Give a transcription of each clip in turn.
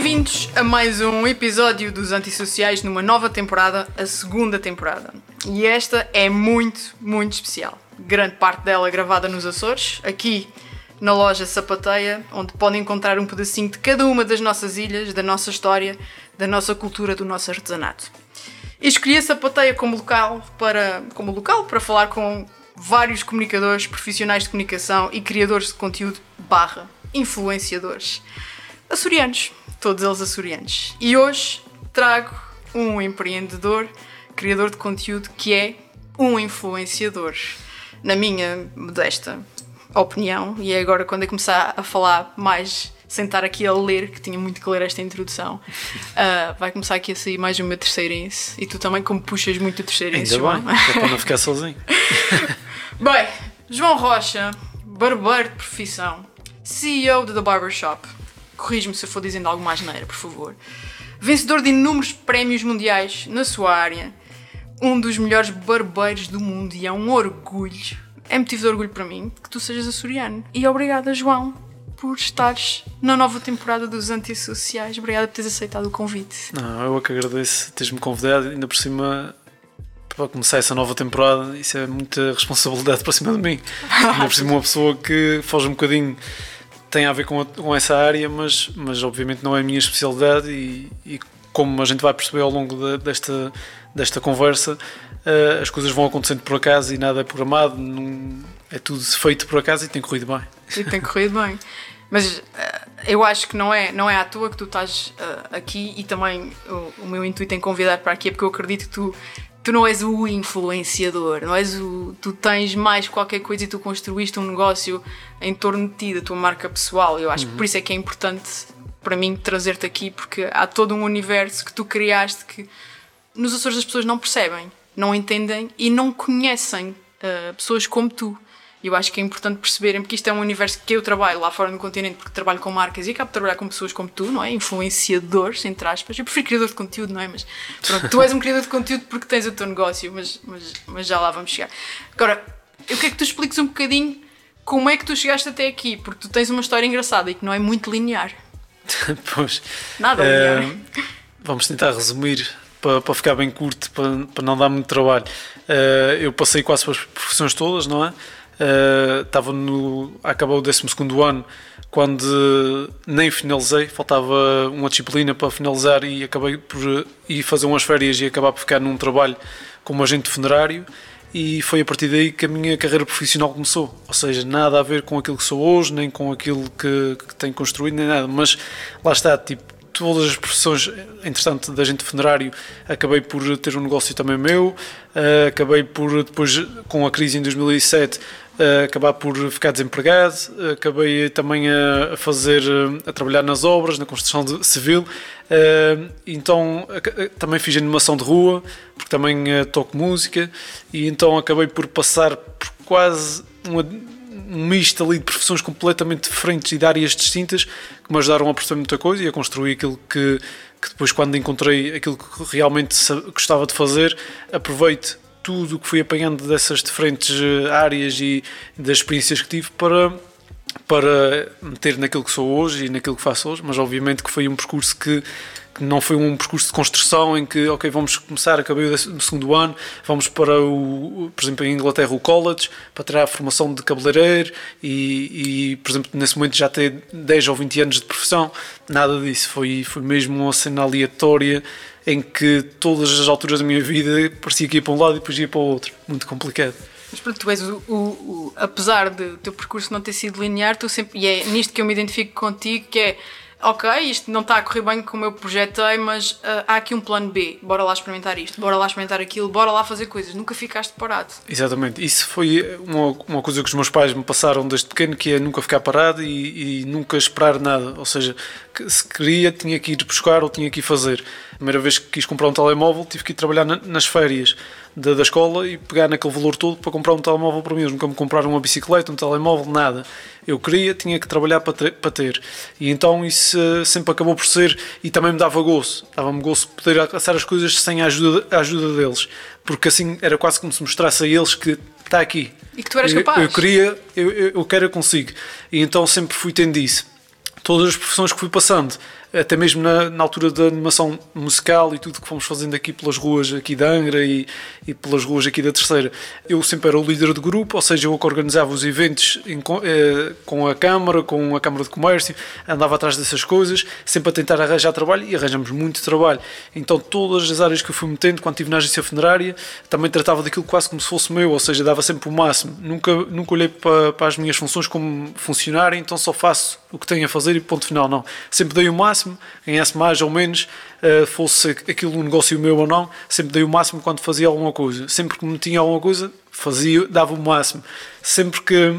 Bem-vindos a mais um episódio dos Antissociais numa nova temporada, a segunda temporada. E esta é muito, muito especial. Grande parte dela gravada nos Açores, aqui na loja Sapateia, onde podem encontrar um pedacinho de cada uma das nossas ilhas, da nossa história, da nossa cultura, do nosso artesanato. E escolhi a Sapateia como local para, como local para falar com vários comunicadores, profissionais de comunicação e criadores de conteúdo barra influenciadores açorianos, todos eles açorianos. E hoje trago um empreendedor, criador de conteúdo que é um influenciador. Na minha modesta opinião, e é agora quando eu começar a falar mais, sentar aqui a ler, que tinha muito que ler esta introdução, uh, vai começar aqui a sair mais o meu terceirense. E tu também, como puxas muito o terceirense, Ainda João. bem, é para não ficar sozinho. Bem, João Rocha, barbeiro de profissão, CEO de The Barbershop. Corrige-me se eu for dizendo algo mais neira, por favor. Vencedor de inúmeros prémios mundiais na sua área. Um dos melhores barbeiros do mundo e é um orgulho. É motivo de orgulho para mim que tu sejas açoriano. E obrigada, João, por estares na nova temporada dos Antissociais. Obrigada por teres aceitado o convite. Não, eu é que agradeço teres-me convidado, ainda por cima para começar essa nova temporada, isso é muita responsabilidade para cima de mim. Ainda por cima uma pessoa que foge um bocadinho tem a ver com, a, com essa área, mas, mas obviamente não é a minha especialidade e, e como a gente vai perceber ao longo de, desta, desta conversa, uh, as coisas vão acontecendo por acaso e nada é programado, não, é tudo feito por acaso e tem corrido bem. E tem corrido bem. Mas uh, eu acho que não é, não é à toa que tu estás uh, aqui e também o, o, meu intuito em convidar para aqui é porque eu acredito que tu, tu não és o influenciador, não és o. Tu tens mais qualquer coisa e tu construíste um negócio em torno de ti, da tua marca pessoal. Eu acho uhum. que por isso é que é importante para mim trazer-te aqui, porque há todo um universo que tu criaste que nos Açores as pessoas não percebem, não entendem e não conhecem uh, pessoas como tu. E eu acho que é importante perceberem, porque isto é um universo que eu trabalho lá fora no continente, porque trabalho com marcas e acabo de trabalhar com pessoas como tu, não é? Influenciadores, entre aspas. Eu prefiro criador de conteúdo, não é? Mas pronto, tu és um criador de conteúdo porque tens o teu negócio, mas, mas, mas já lá vamos chegar. Agora, eu quero que tu expliques um bocadinho como é que tu chegaste até aqui, porque tu tens uma história engraçada e que não é muito linear. pois. Nada linear. Uh, vamos tentar resumir para, para ficar bem curto, para, para não dar muito trabalho. Uh, eu passei quase pelas profissões todas, não é? Estava uh, no. acabou o 12 ano quando nem finalizei, faltava uma disciplina para finalizar e acabei por ir fazer umas férias e acabar por ficar num trabalho como agente funerário e foi a partir daí que a minha carreira profissional começou. Ou seja, nada a ver com aquilo que sou hoje, nem com aquilo que, que tenho construído, nem nada, mas lá está, tipo, todas as profissões, entretanto, da gente funerário, acabei por ter um negócio também meu, acabei por, depois, com a crise em 2007, uh, acabar por ficar desempregado, acabei também a, fazer, a trabalhar nas obras, na construção civil, então também fiz animação de rua, porque também toco música, e então acabei por passar por quase uma um misto ali de profissões completamente diferentes e de áreas distintas que me ajudaram a perceber muita coisa e a construir aquilo que, que depois, quando encontrei aquilo que realmente gostava de fazer, aproveito tudo o que fui apanhando dessas diferentes eh, áreas e das experiências que tive para para meter naquilo que sou hoje e naquilo que faço hoje, mas obviamente que foi um percurso que, que não foi um percurso de construção em que, ok, vamos começar, acabei o segundo ano, vamos para o, por exemplo, em Inglaterra, o college, para tirar a formação de cabeleireiro e, e, por exemplo, nesse momento já ter 10 ou 20 anos de profissão, nada disso, foi, foi mesmo uma cena aleatória em que todas as alturas da minha vida parecia que ia para um lado e depois ia para o outro. Muito complicado. Mas pronto, tu és o, o, o apesar de o teu percurso não ter sido linear, tu sempre, e é nisto que eu me identifico contigo, que é ok, isto não está a correr bem como eu projetei, mas uh, há aqui um plano B, bora lá experimentar isto, bora lá experimentar aquilo, bora lá fazer coisas, nunca ficaste parado. Exatamente, isso foi uma, uma coisa que os meus pais me passaram desde pequeno, que é nunca ficar parado e, e nunca esperar nada, ou seja, que se queria tinha que ir buscar ou tinha que ir fazer. A primeira vez que quis comprar um telemóvel tive que ir trabalhar na, nas férias da, da escola e pegar naquele valor todo para comprar um telemóvel para mim, nunca me comprar uma bicicleta, um telemóvel, nada. Eu queria, tinha que trabalhar para ter, para ter. E então isso uh, sempre acabou por ser, e também me dava gozo, dava-me gozo poder alcançar as coisas sem a ajuda, a ajuda deles, porque assim era quase como se mostrasse a eles que está aqui. E que tu eras capaz. Eu, eu queria, eu, eu, eu quero, eu consigo. E então sempre fui tendo isso todas as profissões que fui passando até mesmo na, na altura da animação musical e tudo que fomos fazendo aqui pelas ruas aqui da Angra e, e pelas ruas aqui da Terceira, eu sempre era o líder do grupo, ou seja, eu que organizava os eventos em, eh, com a Câmara, com a Câmara de Comércio, andava atrás dessas coisas, sempre a tentar arranjar trabalho e arranjamos muito trabalho. Então, todas as áreas que eu fui metendo, quando estive na agência funerária, também tratava daquilo quase como se fosse meu, ou seja, dava sempre o máximo. Nunca, nunca olhei para, para as minhas funções como funcionário, então só faço o que tenho a fazer e ponto final. Não. Sempre dei o máximo, ganhasse mais ou menos, uh, fosse aquilo um negócio meu ou não, sempre dei o máximo quando fazia alguma coisa. Sempre que me tinha alguma coisa, fazia, dava o máximo. Sempre que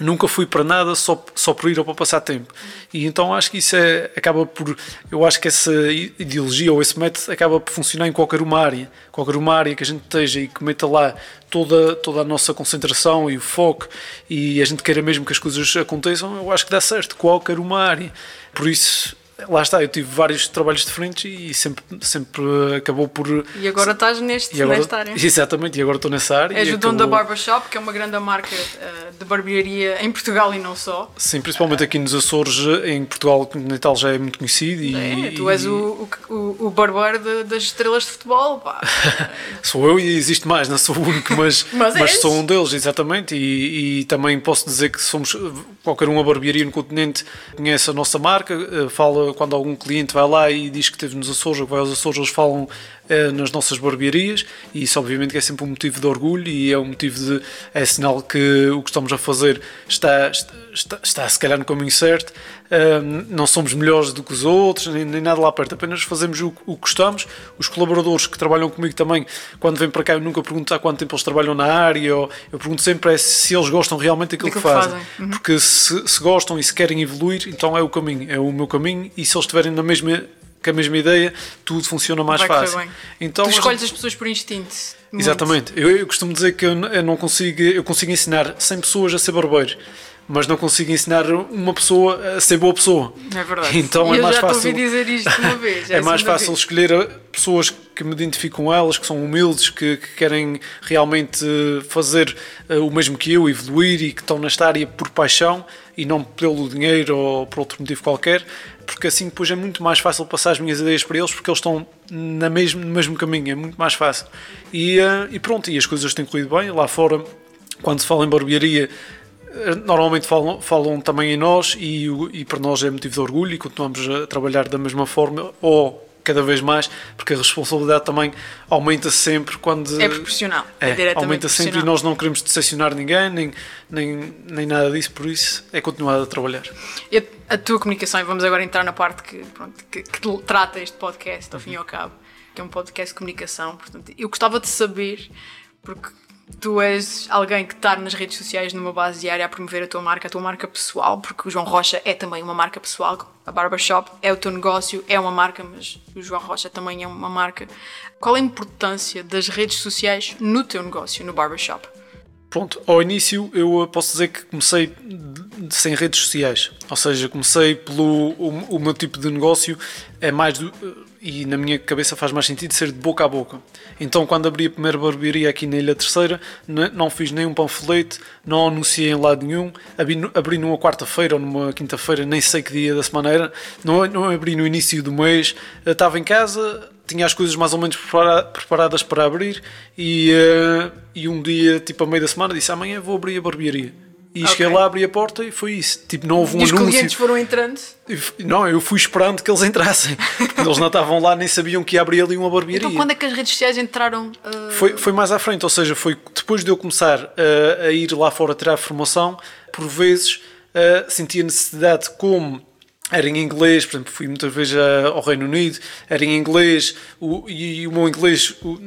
nunca fui para nada só, só por ir ou para passar tempo. E então acho que isso é, acaba por. Eu acho que essa ideologia ou esse método acaba por funcionar em qualquer uma área. Qualquer uma área que a gente esteja e que meta lá toda, toda a nossa concentração e o foco e a gente queira mesmo que as coisas aconteçam, eu acho que dá certo. Qualquer uma área. Por isso lá está, eu tive vários trabalhos diferentes e sempre, sempre acabou por. E agora estás neste, agora, nesta área. Exatamente, e agora estou nessa área. És o dono da Barbershop, que é uma grande marca uh, de barbearia em Portugal e não só. Sim, principalmente aqui nos Açores, em Portugal, o Natal já é muito conhecido. E, é, tu és o, o, o barbeiro de, das estrelas de futebol, pá. sou eu e existe mais, não sou o único, mas, mas, mas sou um deles, exatamente. E, e, também posso dizer que somos qualquer uma barbearia no continente conhece a nossa marca, eh, fala quando algum cliente vai lá e diz que esteve nos Açores ou que vai aos Açores, eles falam eh, nas nossas barbearias e isso obviamente é sempre um motivo de orgulho e é um motivo de é sinal que o que estamos a fazer está, está, está se calhar no caminho certo uh, não somos melhores do que os outros nem, nem nada lá perto, apenas fazemos o, o que gostamos os colaboradores que trabalham comigo também quando vêm para cá eu nunca pergunto há quanto tempo eles trabalham na área ou, eu pergunto sempre é se eles gostam realmente daquilo que fazem, fazem. Uhum. porque se, se gostam e se querem evoluir então é o caminho, é o meu caminho e se eles estiverem na mesma com a mesma ideia, tudo funciona mais Vai fácil. Então, tu escolhes as pessoas por instinto. Muito. Exatamente. Eu, eu, costumo dizer que eu, eu, não consigo, eu consigo ensinar 100 pessoas a ser barbeiro, mas não consigo ensinar uma pessoa a ser boa pessoa. É verdade. Então é eu mais fácil. dizer isto uma vez. É, é mais fácil vez. escolher pessoas que me identificam com elas, que são humildes, que, que querem realmente fazer uh, o mesmo que eu, evoluir e que estão nesta área por paixão e não pelo dinheiro ou por outro motivo qualquer porque assim depois é muito mais fácil passar as minhas ideias para eles porque eles estão na mesmo, no mesmo caminho, é muito mais fácil. E, uh, e pronto, e as coisas têm corrido bem. Lá fora, quando se fala em barbearia, eh, normalmente falam, falam também em nós e, e para nós é motivo de orgulho e continuamos a trabalhar da mesma forma ou cada vez mais, porque a responsabilidade também aumenta sempre quando. É proporcional. É, é aumenta sempre e nós não queremos decepcionar ninguém, nem, nem, nem nada disso, por isso é continuar a trabalhar. E a, a tua comunicação, e vamos agora entrar na parte que, pronto, que, que trata este podcast, ao fim e ao cabo, que é um podcast de comunicação. Portanto, eu gostava de saber, porque tu és alguém que está nas redes sociais numa base diária a promover a tua marca, a tua marca pessoal, porque o João Rocha é também uma marca pessoal, a Barbershop é o teu negócio, é uma marca, mas o João Rocha também é uma marca. Qual a importância das redes sociais no teu negócio, no Barbershop? Pronto, ao início eu posso dizer que comecei sem redes sociais, ou seja, comecei pelo o, o meu tipo de negócio é mais do, e na minha cabeça faz mais sentido ser de boca a boca. Então, quando abri a primeira barbearia aqui na Ilha Terceira, não fiz nenhum panfleto, não anunciei em lado nenhum, abri, abri numa quarta-feira ou numa quinta-feira, nem sei que dia da semana era, não, não abri no início do mês, estava em casa, tinha as coisas mais ou menos preparadas para abrir e, uh, e um dia, tipo a meio da semana, disse amanhã vou abrir a barbearia. E okay. cheguei lá, abri a porta e foi isso. Tipo, não houve um e os anúncio. os clientes foram entrando? Não, eu fui esperando que eles entrassem. eles não estavam lá, nem sabiam que ia abrir ali uma barbearia. Então quando é que as redes sociais entraram? Uh... Foi, foi mais à frente, ou seja, foi depois de eu começar uh, a ir lá fora tirar formação, por vezes uh, sentia necessidade como era em inglês, por exemplo, fui muitas vezes ao Reino Unido, era em inglês, o, e o meu inglês o,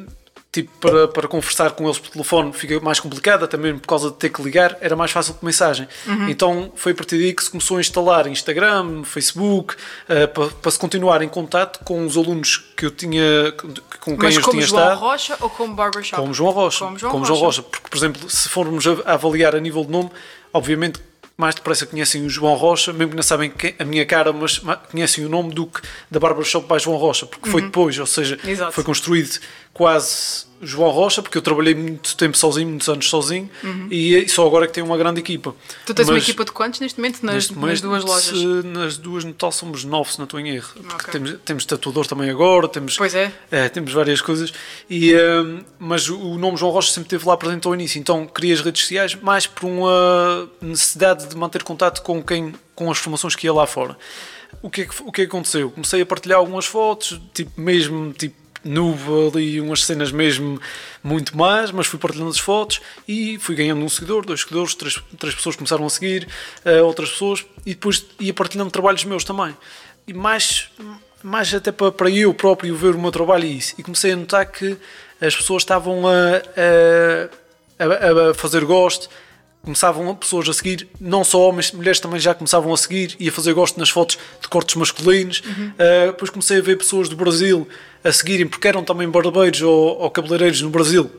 tipo, para, para conversar com eles por telefone fica mais complicado, até mesmo por causa de ter que ligar, era mais fácil com mensagem. Uhum. Então foi a partir daí que se começou a instalar Instagram, Facebook, uh, para, para se continuar em contato com os alunos que eu tinha, com quem Mas eu tinha João estado. Como Rocha ou como Barbershop? Como João Rocha. Como João, como Rocha. João Rocha. Porque, por exemplo, se formos a avaliar a nível de nome, obviamente mais depressa conhecem o João Rocha, mesmo que não sabem a minha cara, mas conhecem o nome do que da Barbershop by João Rocha, porque uhum. foi depois, ou seja, Exato. foi construído quase João Rocha, porque eu trabalhei muito tempo sozinho, muitos anos sozinho, e só agora é que tenho uma grande equipa. Tu tens uma Mas- equipa de quantos neste momento nas, Neste nas momento, duas lojas? se- nas duas no total somos nove, se não estou em erro. Porque Ok. temos, temos tatuador também agora, temos, Pois é. é, temos várias coisas. E, hum, mas o o nome João Rocha sempre esteve lá presente ao início. Então criei as redes sociais mais por uma necessidade de manter contato com quem com as formações que ia lá fora. O que, é que, o que é que aconteceu? Comecei a partilhar algumas fotos, tipo mesmo tipo nuvem ali, umas cenas mesmo muito mais, mas fui partilhando as fotos e fui ganhando um seguidor, dois seguidores, três, três pessoas começaram a seguir, eh, outras pessoas, e depois ia partilhando trabalhos meus também. E mais, mais até para, para eu próprio ver o meu trabalho e isso. E comecei a notar que as pessoas estavam a, a, a- a fazer gosto, começavam pessoas a seguir, não só homens, mulheres também já começavam a seguir e a fazer gosto nas fotos de cortes masculinos. Uh, depois comecei a ver pessoas do Brasil a seguirem, porque eram também barbeiros ou, ou cabeleireiros no Brasil.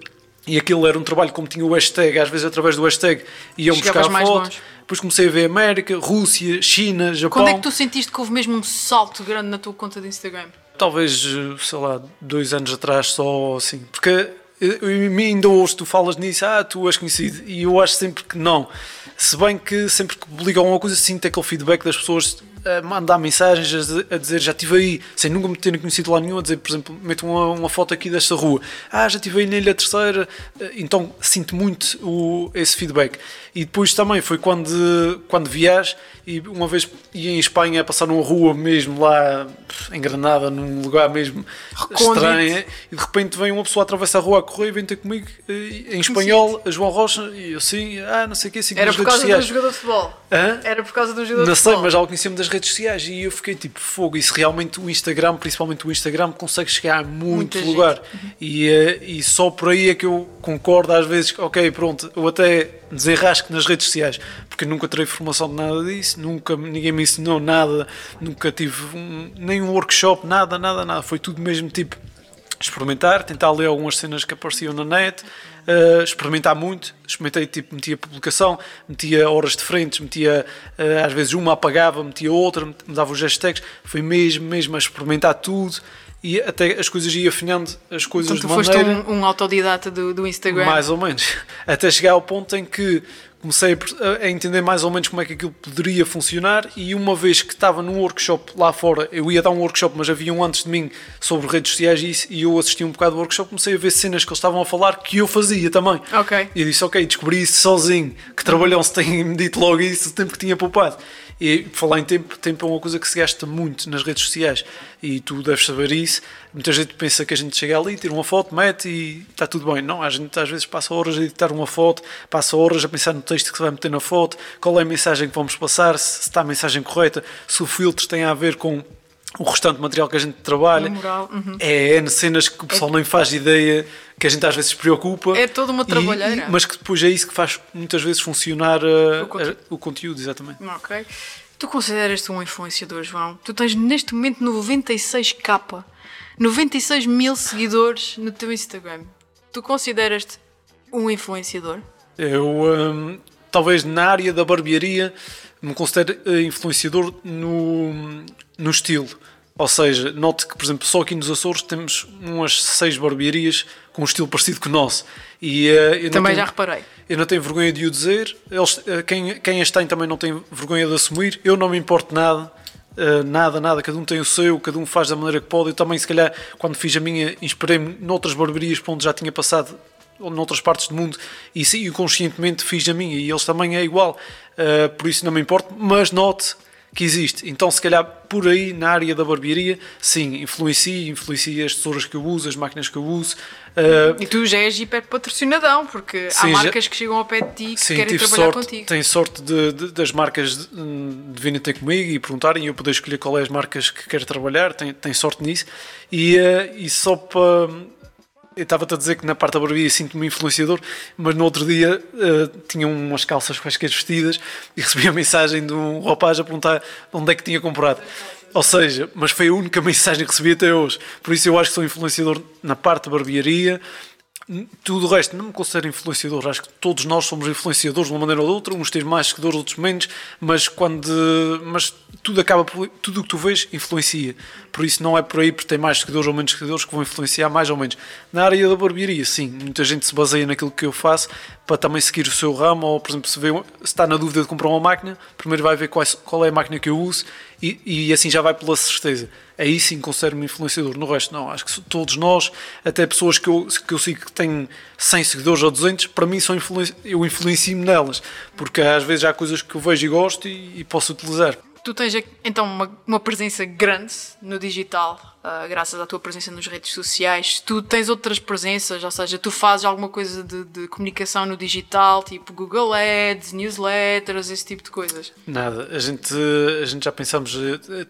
E aquilo era um trabalho como tinha o hashtag, às vezes através do hashtag iam Chegavas buscar fotos. longe. Depois comecei a ver América, Rússia, China, Japão. Quando é que tu sentiste que houve mesmo um salto grande na tua conta de Instagram? Talvez, sei lá, dois anos atrás só assim. Porque em ainda hoje tu falas nisso, ah, tu és conhecido. E eu acho sempre que não. Se bem que sempre que publico alguma coisa, sinto aquele feedback das pessoas a mandar mensagens a dizer- já estive aí, sem nunca me terem conhecido lá nenhum, a dizer, por exemplo, meto uma, uma foto aqui desta rua, ah, já estive aí na Ilha Terceira, Eh, então sinto muito o, esse feedback. E depois também foi quando, quando viajo e uma vez ia em Espanha a passar numa rua mesmo lá em Granada, num lugar mesmo Recôndito. estranho, e de repente vem uma pessoa atravessa a rua a correr e vem ter comigo eh, em espanhol, a João Rocha, e eu assim, ah, não sei o que, assim, Era por causa de um sociais. jogador de futebol. Hã? Era por causa de um jogador Não de sei, futebol. mas já o conhecia-me das redes sociais e eu fiquei tipo fogo. E se realmente o Instagram, principalmente o Instagram, consegue chegar a muito Muita lugar. E, eh, e só por aí é que eu concordo às vezes, ok, pronto, eu até desenrasco nas redes sociais, porque nunca terei formação de nada disso, nunca ninguém me ensinou nada, nunca tive um, nem um workshop, nada, nada, nada. Foi tudo mesmo tipo experimentar, tentar ler algumas cenas que apareciam na net, eh, experimentar muito, experimentei tipo, metia publicação, metia horas de frente, metia eh, às vezes uma apagava, metia outra, mudava os hashtags, foi mesmo, mesmo a experimentar tudo e até as coisas ia afinando as coisas Então tu de foste maneira um, um autodidata do, do Instagram. mais ou menos. Até chegar ao ponto em que comecei a entender mais ou menos como é que aquilo poderia funcionar e uma vez que estava num workshop lá fora, eu ia dar um workshop, mas havia um antes de mim sobre redes sociais e, isso, e eu assisti um bocado do workshop, comecei a ver cenas que eles estavam a falar que eu fazia também. Ok. E eu disse, ok, descobri isso sozinho. Que trabalhão se tem-me dito logo isso, o tempo que tinha poupado. E falar em tempo, tempo é uma coisa que se gasta muito nas redes sociais. E tu deves saber isso. Muita gente pensa que a gente chega ali, tira uma foto, mete e está tudo bem. Não, a gente às vezes passa horas a editar uma foto, passa horas a pensar no texto que se vai meter na foto, qual é a mensagem que vamos passar, se está a mensagem correta, se o filtro tem a ver com o restante material que a gente trabalha. Uhum. É, é cenas que o pessoal nem faz ideia, que a gente às vezes se preocupa. É toda uma trabalheira. e- mas que depois é isso que faz muitas vezes funcionar uh, O conteúdo. a- o conteúdo, exatamente. Ok. Tu consideras-te um influenciador, João? Tu tens neste momento 96k, 96 mil seguidores no teu Instagram. Tu consideras-te um influenciador? Eu, um, talvez na área da barbearia, me considero uh, influenciador no, no estilo. Ou seja, note que, por exemplo, só aqui nos Açores temos umas seis barbearias com um estilo parecido com o nosso. E, uh, Também tenho- já reparei. Eu não tenho vergonha de o dizer. Eles, eh, quem, quem as tem também não tem vergonha de assumir. Eu não me importo nada. eh, nada, nada. Cada um tem o seu, cada um faz da maneira que pode. Eu também, se calhar, quando fiz a minha, inspirei-me noutras barbarias para onde já tinha passado, noutras partes do mundo, e sim, conscientemente fiz a minha. E eles também é igual. Eh, por isso não me importo. Mas note que existe. Então, se calhar, por aí, na área da barbearia, sim, influencia, influencia as tesouras que eu uso, as máquinas que eu uso. eh, E tu já és hiper patrocinadão, porque há Sim, já- marcas que chegam ao pé de ti que Sim, querem trabalhar sorte, contigo. tenho sorte de, de- das marcas de, de virem ter comigo e perguntarem e eu poder escolher qual é as marcas que quero trabalhar, tenho, tenho sorte nisso. E, eh, e só para. Eu estava-te a dizer que na parte da barbearia sinto-me influenciador, mas no outro dia eh, tinha umas calças quaisquer vestidas e recebi a mensagem de um rapaz a perguntar onde é que tinha comprado. Ou seja, mas foi a única mensagem que recebi até hoje. Por isso eu acho que sou influenciador na parte da barbearia, tudo o resto, não me considero influenciador. Acho que todos nós somos influenciadores de uma maneira ou de outra. Uns têm mais seguidores, outros menos. Mas quando. Mas tudo acaba. Tudo o que tu vês influencia. Por isso não é por aí porque tem mais seguidores ou menos seguidores que vão influenciar mais ou menos. Na área da barbearia, sim. Muita gente se baseia naquilo que eu faço para também seguir o seu ramo. Ou, por exemplo, se, vê, se está na dúvida de comprar uma máquina, primeiro vai ver qual é a máquina que eu uso e, e assim já vai pela certeza aí sim considero-me influenciador. No resto, não. Acho que todos nós, até pessoas que eu, que eu sigo que têm 100 seguidores ou 200, para mim são eu influencio-me nelas, porque às vezes há coisas que eu vejo e gosto e, e posso utilizar. Tu tens então uma, uma presença grande no digital, uh, graças à tua presença nas redes sociais. Tu tens outras presenças, ou seja, tu fazes alguma coisa de, de comunicação no digital, tipo Google Ads, newsletters, esse tipo de coisas? Nada. A gente, a gente já pensamos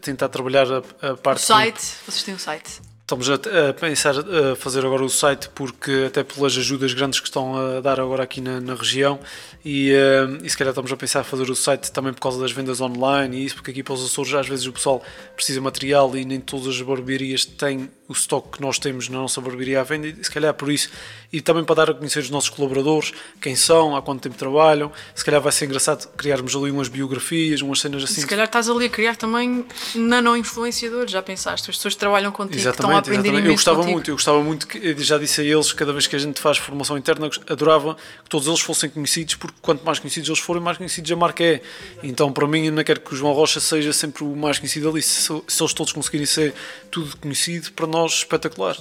tentar trabalhar a, a parte. O site, vocês têm um site? Estamos a, pensar a fazer agora o site porque até pelas ajudas grandes que estão a dar agora aqui na, na região e, uh, e se calhar estamos a pensar a fazer o site também por causa das vendas online e isso, porque aqui para os Açores às vezes o pessoal precisa de material e nem todas as barbearias têm o estoque que nós temos na nossa barbearia à venda e se calhar por isso e também para dar a conhecer os nossos colaboradores, quem são, há quanto tempo trabalham, se calhar vai ser engraçado criarmos ali umas biografias, umas cenas assim. Se calhar estás ali a criar também nano-influenciadores, já pensaste, as pessoas que trabalham contigo, exatamente, que estão a aprender exatamente. Eu gostava contigo. muito, eu gostava muito, que, já disse a eles, cada vez que a gente faz formação interna, adorava que todos eles fossem conhecidos, porque quanto mais conhecidos eles forem, mais conhecidos a marca é. Então para mim eu não quero que o João Rocha seja sempre o mais conhecido ali, se, se eles todos conseguirem ser tudo conhecido, para nós espetacular.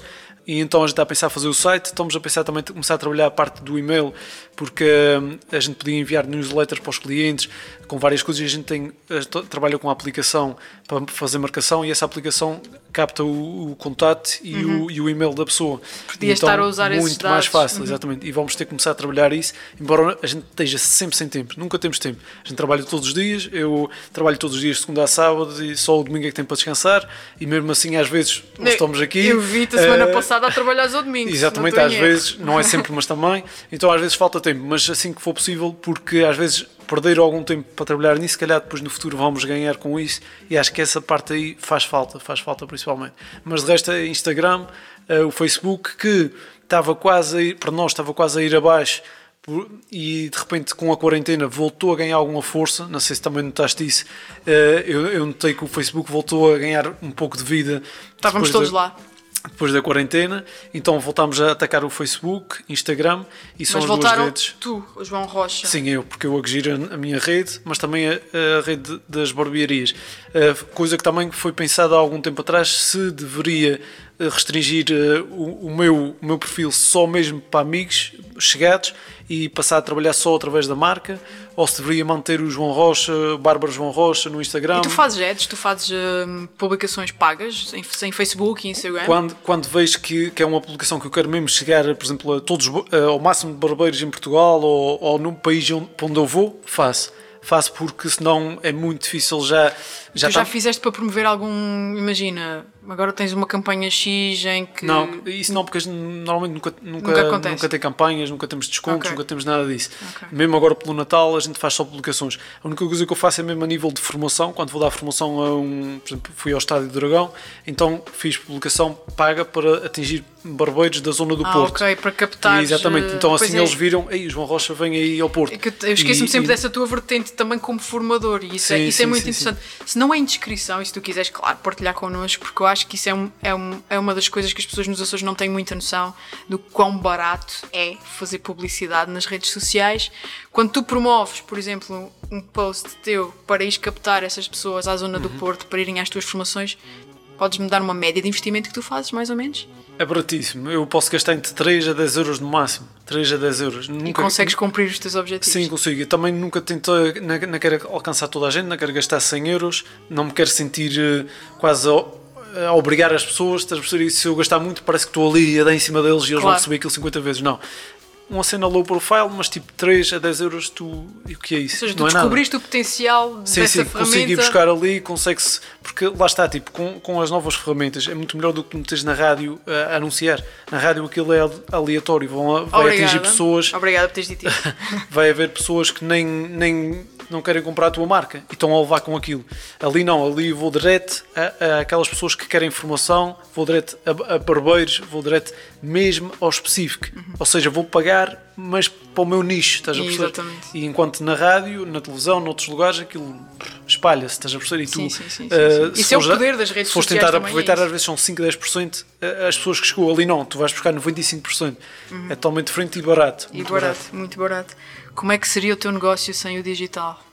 E então a gente está a pensar fazer o site, estamos a pensar também começar a trabalhar a parte do e-mail, porque hum, a gente podia enviar newsletters para os clientes com várias coisas e a gente tem, trabalha com a aplicação para fazer marcação e essa aplicação capta o, o contato e, uhum. o, e o e-mail da pessoa. Podia então, estar a usar muito esses dados. mais fácil, uhum. exatamente. E vamos ter que começar a trabalhar isso, embora a gente esteja sempre sem tempo, nunca temos tempo. A gente trabalha todos os dias, eu trabalho todos os dias de segunda a sábado e só o domingo é que tem para descansar e mesmo assim às vezes nós estamos aqui. Eu vi-te a semana uh, passada a trabalhar ao domingo. Exatamente, às vezes, não é sempre, mas também. Então às vezes falta tempo, mas assim que for possível, porque às vezes perder algum tempo para trabalhar nisso, se calhar depois no futuro vamos ganhar com isso e acho que essa parte aí faz falta, faz falta principalmente. Mas de resto é Instagram, uh, o Facebook que estava quase a ir, para nós estava quase a ir abaixo e de repente com a quarentena voltou a ganhar alguma força, não sei se também notaste isso, uh, eu, eu notei que o Facebook voltou a ganhar um pouco de vida. Estávamos todos lá depois da quarentena, então voltámos a atacar o Facebook, Instagram e são mas as duas redes. tu, o João Rocha. Sim, eu, porque eu agiro a minha rede, mas também a, a rede das barbearias. Coisa que também foi pensada há algum tempo atrás, se deveria eh, restringir uh, o, o, meu, o meu perfil só mesmo para amigos chegados e passar a trabalhar só através da marca ou se deveria manter o João Rocha, Bárbara João Rocha no Instagram. E tu fazes ads, tu fazes uh, publicações pagas em, em, Facebook e Instagram? Quando, quando vejo que, que é uma publicação que eu quero mesmo chegar, por exemplo, a todos, uh, ao máximo de barbeiros em Portugal ou, ou no país onde, onde eu vou, faço faço porque senão é muito difícil já. Já, tu já tá... fizeste para promover algum. Imagina, agora tens uma campanha X em que. Não, isso não, porque normalmente nunca, nunca, nunca, nunca tem campanhas, nunca temos descontos, okay. nunca temos nada disso. Okay. Mesmo agora pelo Natal a gente faz só publicações. A única coisa que eu faço é mesmo a nível de formação, quando vou dar formação a um. Por exemplo, fui ao Estádio do Dragão, então fiz publicação paga para atingir barbeiros da zona do ah, Porto. ok, para captar. Exatamente, então assim é. eles viram, ei, João Rocha vem aí ao Porto. É eu esqueço-me sempre e... dessa tua vertente também como formador e isso, é, sim, é, isso sim, é muito sim, interessante. Não é indiscrição e se tu quiseres, claro, partilhar connosco, porque eu acho que isso é, um, é, um, é uma das coisas que as pessoas nos Açores não têm muita noção do quão barato é fazer publicidade nas redes sociais. Quando tu promoves, por exemplo, um post teu para ir captar essas pessoas à zona uhum. do Porto para irem às tuas formações, podes-me dar uma média de investimento que tu fazes, mais ou menos? É baratíssimo. Eu posso gastar entre 3 a 10 euros no máximo. 3 a 10 euros. Nunca... E consegues cumprir os teus objetivos? Sim, consigo. Eu também nunca tentei, não, não quero alcançar toda a gente, não quero gastar 100 euros, não me quero sentir uh, quase a, a, obrigar as pessoas. Se eu gastar muito, parece que estou ali a dar em cima deles e eles claro. vão receber aquilo 50 vezes. Não uma cena low profile, mas tipo 3 a 10 euros tu. E o que é isso? Ou seja, tu não é descobriste o potencial sim, dessa sim, ferramenta. Consegui buscar ali, consegue-se. Porque lá está, tipo, com, com as novas ferramentas é muito melhor do que meteres na rádio a, a anunciar. Na rádio aquilo é aleatório, vão, vai Obrigada. atingir pessoas. Obrigada por teres dito isso. vai haver pessoas que nem, nem não querem comprar a tua marca e estão a levar com aquilo. Ali não, ali vou direto a, a aquelas pessoas que querem informação, vou direto a, a barbeiros, vou direto mesmo ao específico. Ou seja, vou pagar, mas para o meu nicho, estás a perceber? Exatamente. E enquanto na rádio, na televisão, noutros lugares, aquilo espalha-se, estás a perceber? E tu, Sim, sim, sim, sim. Isso se é o poder das redes se fores sociais tentar também, é aproveitar, isso. às vezes são 5, 10%, eh, as pessoas que chegou ali não, tu vais buscar 95%. É totalmente diferente e barato. Uhum. E muito barato, muito barato. Como é que seria o teu negócio sem o digital?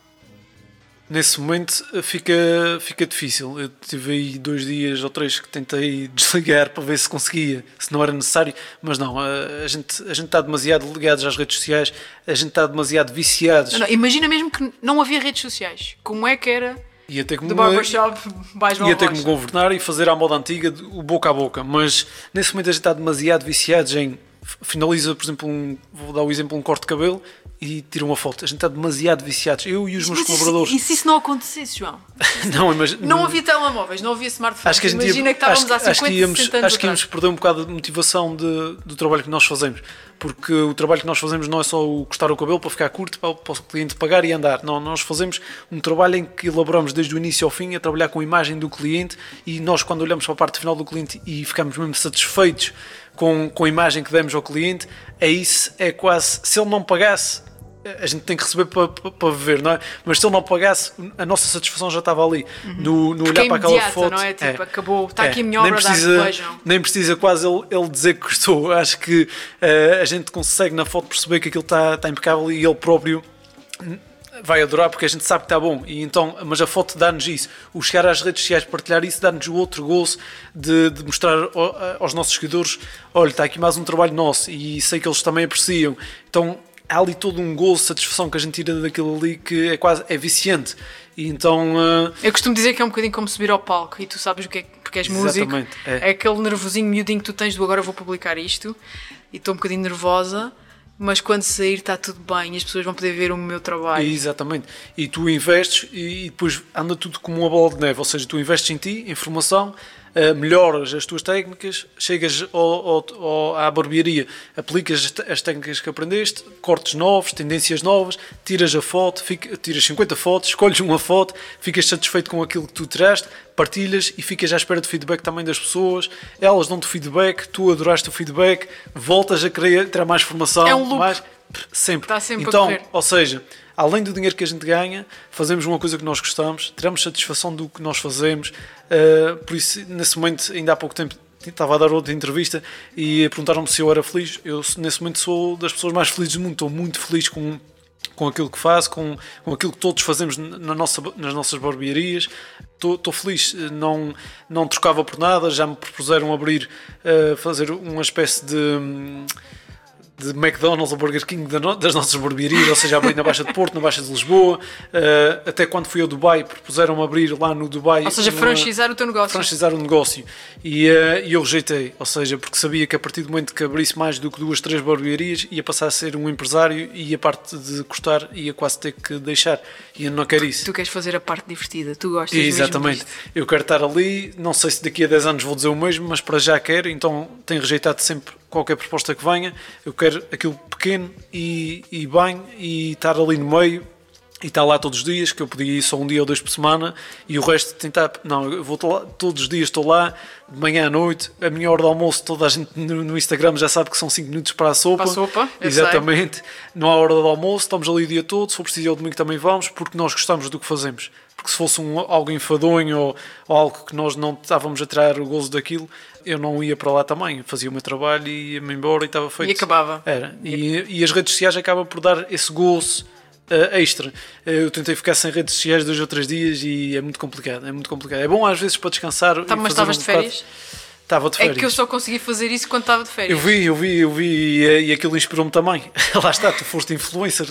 Nesse momento eh, fica, fica difícil. Eu tive aí dois dias ou três que tentei desligar para ver se conseguia, se não era necessário, mas não, a, a gente, a gente está demasiado ligados às redes sociais, a gente está demasiado viciados. Não, não, imagina mesmo que não havia redes sociais. Como é que era Ia ter que me- barbershop ia ter que me governar e fazer à moda antiga, o boca a boca. Mas nesse momento a gente está demasiado viciados em. Finaliza, por exemplo, um, vou dar o exemplo, um corte de cabelo e tira uma foto. A gente está demasiado viciados. Eu e os meus colaboradores. E se isso não acontecesse, João? Não, mas, Não havia telemóveis, não havia smartphones. Acho que a gente ia- Imagina que estávamos acho, há acho 50, que íamos, 60 anos acho que íamos perder um bocado de motivação de- do trabalho que nós fazemos. Porque o trabalho que nós fazemos não é só o cortar o cabelo para ficar curto, para, para o cliente pagar e andar. Não, nós fazemos um trabalho em que elaboramos desde o início ao fim a trabalhar com a imagem do cliente e nós, quando olhamos para a parte final do cliente e ficamos mesmo satisfeitos com, com a imagem que demos ao cliente, é isso, é quase. Se ele não pagasse, a gente tem que receber para, para, para viver, não é? Mas se ele não pagasse, a nossa satisfação já estava ali. No, no Porque olhar é para aquela foto. não é? Tipo, acabou, está aqui a minha nem obra precisa, vejam. Nem precisa quase ele, ele dizer que gostou. Acho que eh, a gente consegue na foto perceber que aquilo está, está impecável e ele próprio vai adorar porque a gente sabe que está bom. E então, mas a foto dá-nos isso. O chegar às redes sociais, partilhar isso, dá-nos o outro gozo de, de mostrar ao- aos nossos seguidores: olha, está aqui mais um trabalho nosso e sei que eles também apreciam. Então há ali todo um gozo, satisfação que a gente tira daquilo ali que é quase é viciante. E então. eh, Eu costumo dizer que é um bocadinho como subir ao palco e tu sabes o que é porque és músico. Exatamente, é. É aquele nervosinho miudinho que tu tens do agora vou publicar isto e estou um bocadinho nervosa, mas quando sair está tudo bem e as pessoas vão poder ver o meu trabalho. Exatamente. E tu investes e, e depois anda tudo como uma bola de neve. Ou seja, tu investes em ti, em formação, eh, melhoras as tuas técnicas, chegas ao, ao- ao- à barbearia, aplicas as, técnicas que aprendeste, cortes novos, tendências novas, tiras a foto, fica- tiras 50 fotos, escolhes uma foto, ficas satisfeito com aquilo que tu tiraste, partilhas e ficas à espera de feedback também das pessoas. Elas dão-te feedback, tu adoraste o feedback, voltas a querer ter mais formação. É um mais- sempre. Está sempre então, ou seja, além do dinheiro que a gente ganha, fazemos uma coisa que nós gostamos, tiramos satisfação do que nós fazemos. Uh, por isso, nesse momento, ainda há pouco tempo, estava a dar outra entrevista e perguntaram-me se eu era feliz. Eu, nesse momento, sou das pessoas mais felizes do mundo. Estou muito feliz com, com aquilo que faço, com, com aquilo que todos fazemos na nossa, nas nossas barbearias. Estou, estou feliz, não, não trocava por nada. Já me propuseram abrir, uh, fazer uma espécie de. hum, de McDonald's ou Burger King das nossas barbearias, ou seja, abri na Baixa de Porto, na Baixa de Lisboa, eh, até quando fui ao Dubai, propuseram-me abrir lá no Dubai. Ou seja, uma- franchizar o teu negócio. franchizar um negócio e, e eu rejeitei, ou seja, porque sabia que a partir do momento que abrisse mais do que duas, três barbearias ia passar a ser um empresário e a parte de custar ia quase ter que deixar e eu não quero isso. Tu queres fazer a parte divertida, tu gostas mesmo Exatamente. Eu quero estar ali, não sei se daqui a 10 anos vou dizer o mesmo, mas para já quero, então tenho rejeitado sempre qualquer proposta que venha. Eu quero aquilo pequeno e, e bem e estar ali no meio e estar lá todos os dias, que eu podia ir só um dia ou dois por semana e o resto tentar. Não, eu vou lá, todos os dias estou lá, de manhã à noite, a minha hora de almoço, toda a gente no, no Instagram já sabe que são 5 minutos para a sopa. Para a sopa, Exatamente. Não há hora de almoço, estamos ali o dia todo, se for preciso ao domingo também vamos, porque nós gostamos do que fazemos. Porque se fosse um, algo enfadonho ou, ou algo que nós não estávamos a tirar o gozo daquilo, eu não ia para lá também. Fazia o meu trabalho e ia-me embora e estava feito. E acabava. Era. E, e as redes sociais acabam por dar esse gozo eh, extra. Eh, eu tentei ficar sem redes sociais dois ou três dias e é muito complicado. É muito complicado. É bom às vezes para descansar. Tá, mas estavas um de bocado- férias? Estava de É férias. que eu só consegui fazer isso quando estava de Eu férias. vi, eu vi, eu vi e, e aquilo inspirou-me também. Lá está, tu foste influencer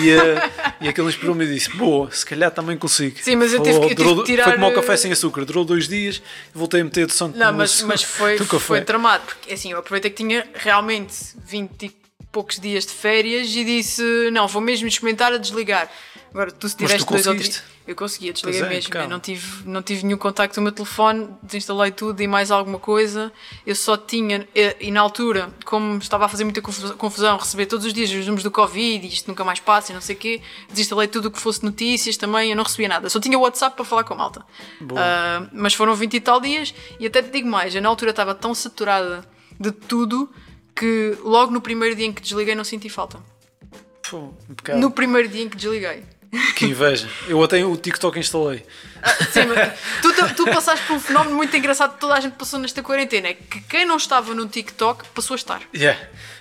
e, eh, e aquilo inspirou-me e disse: Boa, se calhar também consigo. Sim, mas eu tive que- eu tive que tirar, Foi como o café eh, sem açúcar, durou dois dias e voltei a meter de santo Não, mas, mas foi, foi tramado, porque assim, eu aproveitei que tinha realmente 20 e poucos dias de férias e disse, não, vou mesmo experimentar a desligar. Agora, tu se tiveste dois ou três. Eu conseguia, desliguei é, mesmo. Eu não tive, não tive nenhum contacto com o meu telefone, desinstalei tudo e mais alguma coisa. Eu só tinha, e, e na altura, como estava a fazer muita confus- confusão, receber todos os dias os números do Covid e isto nunca mais passa e não sei o quê, desinstalei tudo o que fosse notícias também, eu não recebia nada. Só tinha o WhatsApp para falar com a malta. Ah, mas foram 20 e tal dias e até te digo mais, eu na altura estava tão saturada de tudo que logo no primeiro dia em que desliguei não senti falta. Pô. No primeiro dia em que desliguei. Que inveja. Eu até o TikTok instalei. Sim, mas tu, tu, tu passaste por um fenómeno muito engraçado que toda a gente passou nesta quarentena. É que quem não estava no TikTok passou a estar. Yeah.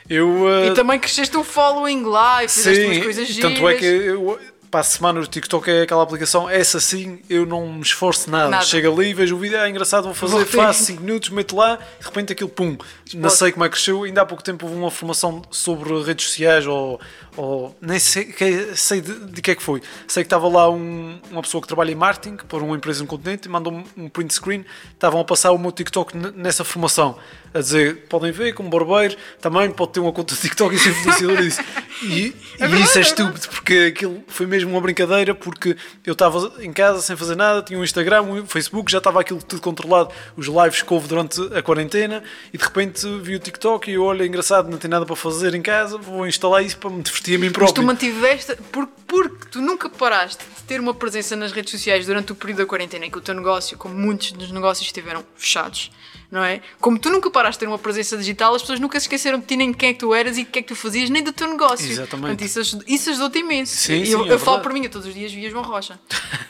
Eu. uh, E também cresceste um following lá e fizeste umas Sim, coisas e giras. tanto é que eu, para a semana o TikTok é aquela aplicação, essa sim eu não me esforço nada. Nada. Chego ali, vejo o vídeo, é engraçado, vou fazer, faço 5 minutos, meto lá, de repente aquilo pum, não sei como é que cresceu. Ainda há pouco tempo houve uma formação sobre redes sociais ou, ou nem sei, que- sei de, de que é que foi. Sei que estava lá um- uma pessoa que trabalha em marketing para uma empresa no continente e mandou-me um print screen, estavam a passar o meu TikTok nessa formação. A dizer, podem ver, como barbeiro, também pode ter uma conta de TikTok e ser influenciador disso. E, e isso é estúpido, porque aquilo foi mesmo uma brincadeira, porque eu estava em casa sem fazer nada, tinha um Instagram, um Facebook, já estava aquilo tudo controlado, os lives que houve durante a quarentena, e de repente vi o TikTok e eu, olha, engraçado, não tenho nada para fazer em casa, vou instalar isso para me divertir a mim Mas próprio. tu mantiveste, porque, porque tu nunca paraste de ter uma presença nas redes sociais durante o período da quarentena em que o teu negócio, como muitos dos negócios estiveram fechados, não é? Como tu nunca paraste de ter uma presença digital, as pessoas nunca se esqueceram de ti, nem de quem é que tu eras e o que é que tu fazias, nem do teu negócio. Exatamente. Portanto, isso, aj- isso ajudou-te imenso. Sim, E sim, eu, é eu falo por mim, eu todos os dias via João Rocha.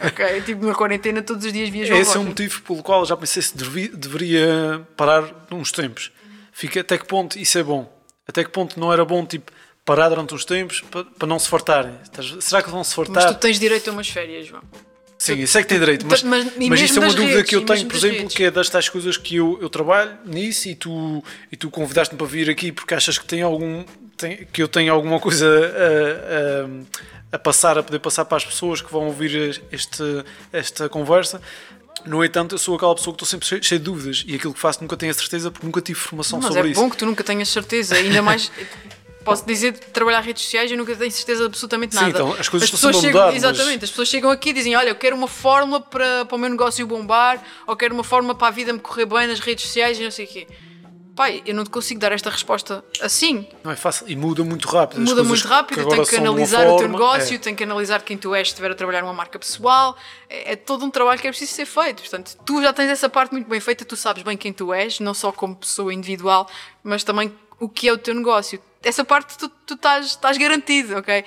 ok? Tipo, na quarentena, todos os dias via João Esse é Rocha. um motivo pelo qual já pensei se deveria parar uns tempos. Fica até que ponto isso é bom? Até que ponto não era bom, tipo, parar durante uns tempos para, para não se fartarem? Será que vão se Mas fartar? tu tens direito a umas férias, João. Sim, isso é que tem direito, mas, Mas- mas isso é uma dúvida redes, que eu tenho, por exemplo, redes. que é das tais coisas que eu, eu trabalho nisso e tu, e tu convidaste-me para vir aqui porque achas que, tem algum, tem- que eu tenho alguma coisa a, a- a passar, a poder passar para as pessoas que vão ouvir este, esta conversa. No entanto, eu sou aquela pessoa que estou sempre cheio, cheio de dúvidas e aquilo que faço nunca tenho a certeza porque nunca tive formação Mas sobre é isso. bom que tu nunca tenhas certeza, ainda mais. Posso dizer de trabalhar redes sociais, eu nunca tenho certeza de absolutamente Sim, nada. então, as coisas estão pessoas chegam, mudar, mas- Exatamente, as pessoas chegam aqui e dizem: Olha, eu quero uma fórmula para, para o meu negócio bombar, ou quero uma fórmula para a vida me correr bem nas redes sociais e não sei o quê. Pai, eu não te consigo dar esta resposta assim. Não é fácil e muda muito rápido. As Muda muito rápido, que tenho que analisar o teu negócio, é. tenho que analisar quem tu és se estiver a trabalhar numa marca pessoal. É, é todo um trabalho que é preciso ser feito. Portanto, tu já tens essa parte muito bem feita, tu sabes bem quem tu és, não só como pessoa individual, mas também o que é o teu negócio. Essa parte tu, estás garantido, ok?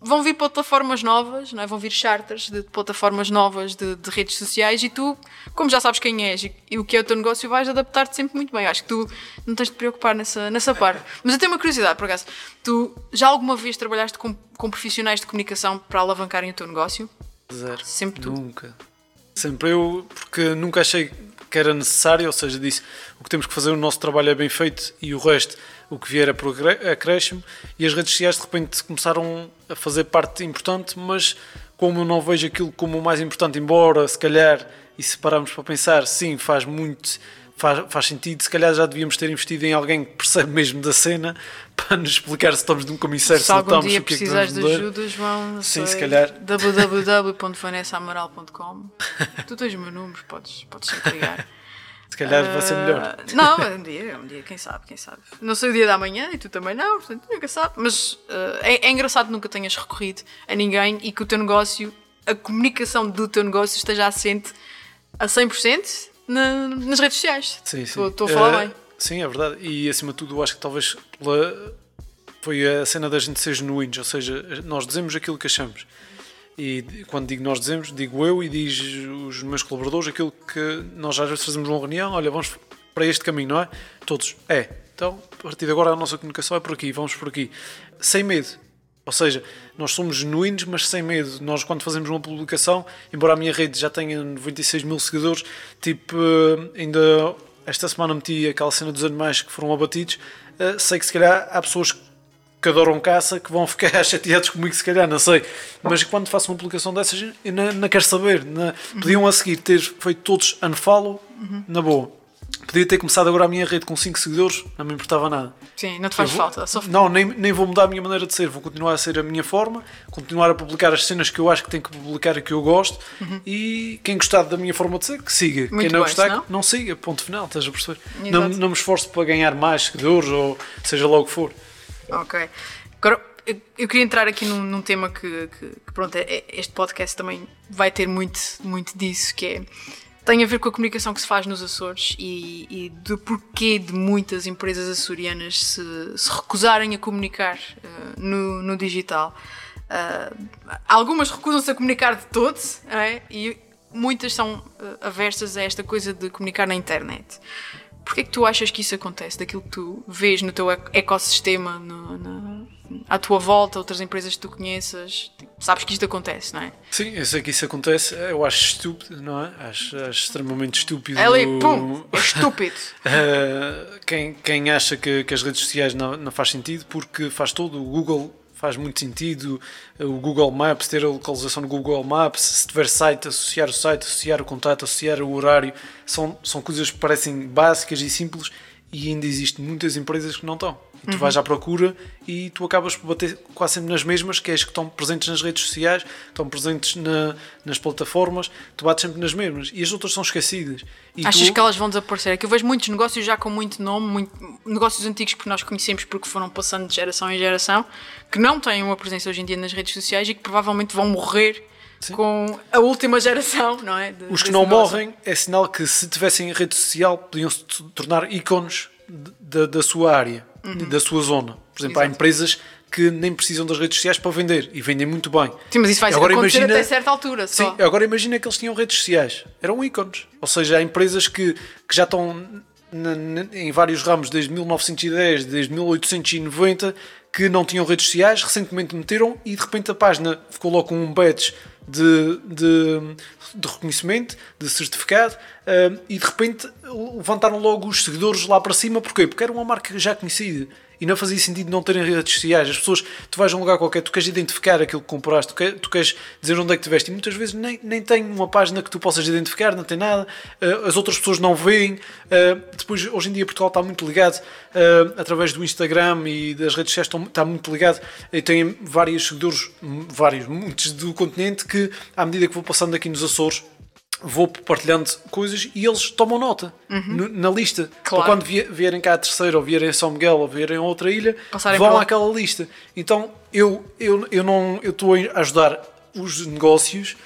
Vão vir plataformas novas, não é? vão vir charters de plataformas novas de, de redes sociais e tu, como já sabes quem és e, e o que é o teu negócio, vais adaptar-te sempre muito bem. Acho que tu não tens de te preocupar nessa, nessa parte. Mas eu tenho uma curiosidade, por acaso. Tu já alguma vez trabalhaste com, com profissionais de comunicação para alavancarem o teu negócio? Zero. Sempre tu. Nunca. Sempre eu, porque nunca achei que era necessário, ou seja, disse o que temos que fazer, o nosso trabalho é bem feito e o resto, o que vier acré- acréscimo. E as redes sociais de repente começaram a fazer parte importante, mas como eu não vejo aquilo como o mais importante, embora se calhar, e se pararmos para pensar, sim, faz muito. Faz, faz sentido, se calhar já devíamos ter investido em alguém que percebe mesmo da cena para nos explicar se estamos num certo, Se se não algum estamos, dia o que é que precisares de ajuda, João, Sim, sei, se calhar. www.vanessaamaral.com Tu tens o meu número, podes, podes sempre ligar. Se calhar vai ser melhor. Ah, não, um dia, um dia, quem sabe, quem sabe. Não sei o dia da manhã e tu também não, portanto nunca sabe. Mas ah, é, é engraçado que nunca tenhas recorrido a ninguém e que o teu negócio, a comunicação do teu negócio esteja assente a 100% na, nas redes sociais. Sim, sim. Estou a falar Eh, bem. Sim, é verdade. E acima de tudo, acho que talvez pela- foi a cena da gente ser genuínos, ou seja, nós dizemos aquilo que achamos. E quando digo nós dizemos, digo eu e diz os meus colaboradores aquilo que nós às vezes fazemos uma reunião, olha, vamos para este caminho, não é? Todos, é. Então, a partir de agora a nossa comunicação é por aqui, vamos por aqui. Sem medo. Ou seja, nós somos genuínos, mas sem medo. Nós, quando fazemos uma publicação, embora a minha rede já tenha 96 mil seguidores, tipo, eh, ainda esta semana meti aquela cena dos animais que foram abatidos. eh, sei que se calhar há pessoas que adoram caça que vão ficar chateados comigo, se calhar, não sei. Mas quando faço uma publicação dessas, eu não, não quero saber. não- Podiam a seguir ter feito todos unfollow, na boa. Podia ter começado agora a minha rede com 5 seguidores, não me importava nada. Sim, não te faz vou- falta. Só... Não, nem, nem vou mudar a minha maneira de ser, vou continuar a ser a minha forma, continuar a publicar as cenas que eu acho que tenho que publicar e que eu gosto. E quem gostar da minha forma de ser, que siga. Uhum. Muito quem não bem, gostar, senão? não siga. Ponto final, estás a perceber? Não, não me esforço para ganhar mais seguidores ou seja lá o que for. Ok. Agora, eu, queria entrar aqui num, num tema que, que- que, pronto, é- é- este podcast também vai ter muito, muito disso, que é tem a ver com a comunicação que se faz nos Açores e, e do porquê de muitas empresas açorianas se, se recusarem a comunicar eh, no, no digital. Ah, algumas recusam-se a comunicar de todo é? e muitas são eh, aversas a esta coisa de comunicar na internet. Porquê que tu achas que isso acontece? Daquilo que tu vês no teu ec- ecossistema, no- na- à tua volta, outras empresas que tu conheças, tipo, sabes que isto acontece, não é? Sim, eu sei que isso acontece, eu acho estúpido, não é? Acho, acho extremamente estúpido. É ali, pum, é estúpido. Uh, quem, quem acha que, que as redes sociais não, não faz sentido, porque faz todo, o Google faz muito sentido, o Google Maps, ter a localização no Google Maps, se tiver site, associar o site, associar o contato, associar o horário, são, são coisas que parecem básicas e simples e ainda existem muitas empresas que não estão. E tu vais à procura e tu acabas por bater quase sempre nas mesmas, que é as que estão presentes nas redes sociais, estão presentes na- nas plataformas, tu bates sempre nas mesmas e as outras são esquecidas. E Achas tu- que elas vão desaparecer? É que eu vejo muitos negócios já com muito nome, muito- negócios antigos que nós conhecemos porque foram passando de geração em geração, que não têm uma presença hoje em dia nas redes sociais e que provavelmente vão morrer com a última geração, não é? de- Os que não negócio. morrem é sinal que se tivessem rede social podiam se tornar ícones de- da, da sua área, da sua zona. Por exemplo, há Uhum. Exato. empresas que nem precisam das redes sociais para vender e vendem muito bem. Sim, mas isso vai Agora acontecer imagina- até certa altura só. Sim, agora imagina que eles tinham redes sociais, eram ícones. Ou seja, há empresas que, que já estão na- na- em vários ramos desde 1910, desde 1890, que não tinham redes sociais, recentemente meteram e de repente a página ficou logo com um badge de, de, de reconhecimento, de certificado, ah, e de repente levantaram logo os seguidores lá para cima. Porquê? Porque era uma marca já conhecida. E não fazia sentido não terem redes sociais. As pessoas, tu vais a um lugar qualquer, tu queres identificar aquilo que compraste, tu, tu queres dizer onde é que tiveste, e muitas vezes nem, nem tem uma página que tu possas identificar, não tem nada, uh, as outras pessoas não veem. Uh, depois, hoje em dia, Portugal está muito ligado uh, através do Instagram e das redes sociais, estão- está muito ligado. E tem vários seguidores, vários, muitos do continente, que à medida que vou passando aqui nos Açores, vou partilhando coisas e eles tomam nota no- na lista. Uhum. Claro. Para quando vie- vierem cá a terceira, ou vierem a São Miguel, ou vierem a outra ilha, Passarem vão àquela lista. Então eu, eu, eu não eu estou a ajudar os negócios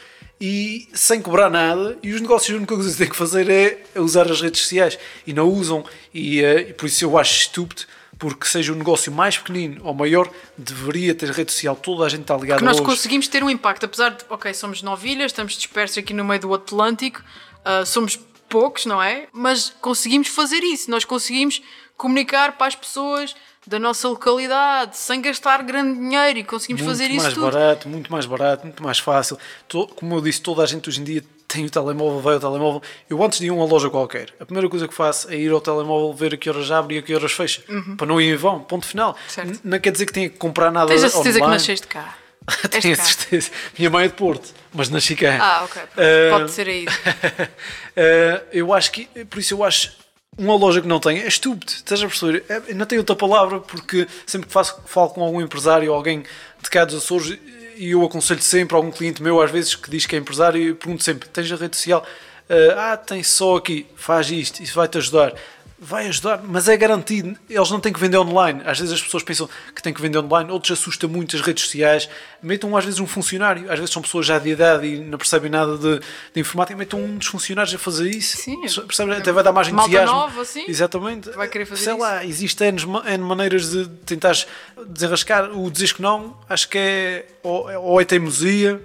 e sem cobrar nada, e os negócios a única coisa que têm que fazer é usar as redes sociais e não usam, e, eh, e por isso eu acho estúpido. Porque seja um negócio mais pequenino ou maior, deveria ter rede social, toda a gente está ligada que nós hoje. conseguimos ter um impacto, apesar de, ok, somos nove ilhas, estamos dispersos aqui no meio do Atlântico, ah, somos poucos, não é? Mas conseguimos fazer isso, nós conseguimos comunicar para as pessoas da nossa localidade sem gastar grande dinheiro e conseguimos muito fazer mais isso tudo. barato, muito mais barato, muito mais fácil. Como eu disse, toda a gente hoje em dia tem o telemóvel, vai ao telemóvel. Eu antes de ir a uma loja qualquer, a primeira coisa que faço é ir ao telemóvel ver a que horas abre e a que horas fecha. Para não ir em vão, ponto final. Uhum. Certo. Não quer dizer que tenha que comprar nada Tens a certeza que online. nasceste cá? Tenho a certeza. Minha mãe é de Porto, mas nasci cá. Ah, ok. Ah, Pode ser aí. Uh, eu acho que, por isso eu acho uma loja que não tem é estúpido, estás a perceber? É, não tenho outra palavra porque sempre que faço, falo com algum empresário, alguém de cá dos Açores, e eu aconselho sempre algum cliente meu às vezes que diz que é empresário e pergunto sempre: tens a rede social? Ah, tem só aqui, faz isto, isso vai-te ajudar. Vai ajudar, mas é garantido. Eles não têm que vender online. Às vezes as pessoas pensam que têm que vender online, outros assustam muito as redes sociais. Metam às vezes um funcionário, às vezes são pessoas já de idade e não percebem nada de, de informática. Metam um dos funcionários a fazer isso. Sim. Percebem? Até vai dar mais Malta entusiasmo. nova, sim. Exatamente. Vai querer fazer Sei isso. lá, existem N maneiras de tentar desenrascar. O dizer que não, acho que é ou, ou é teimosia,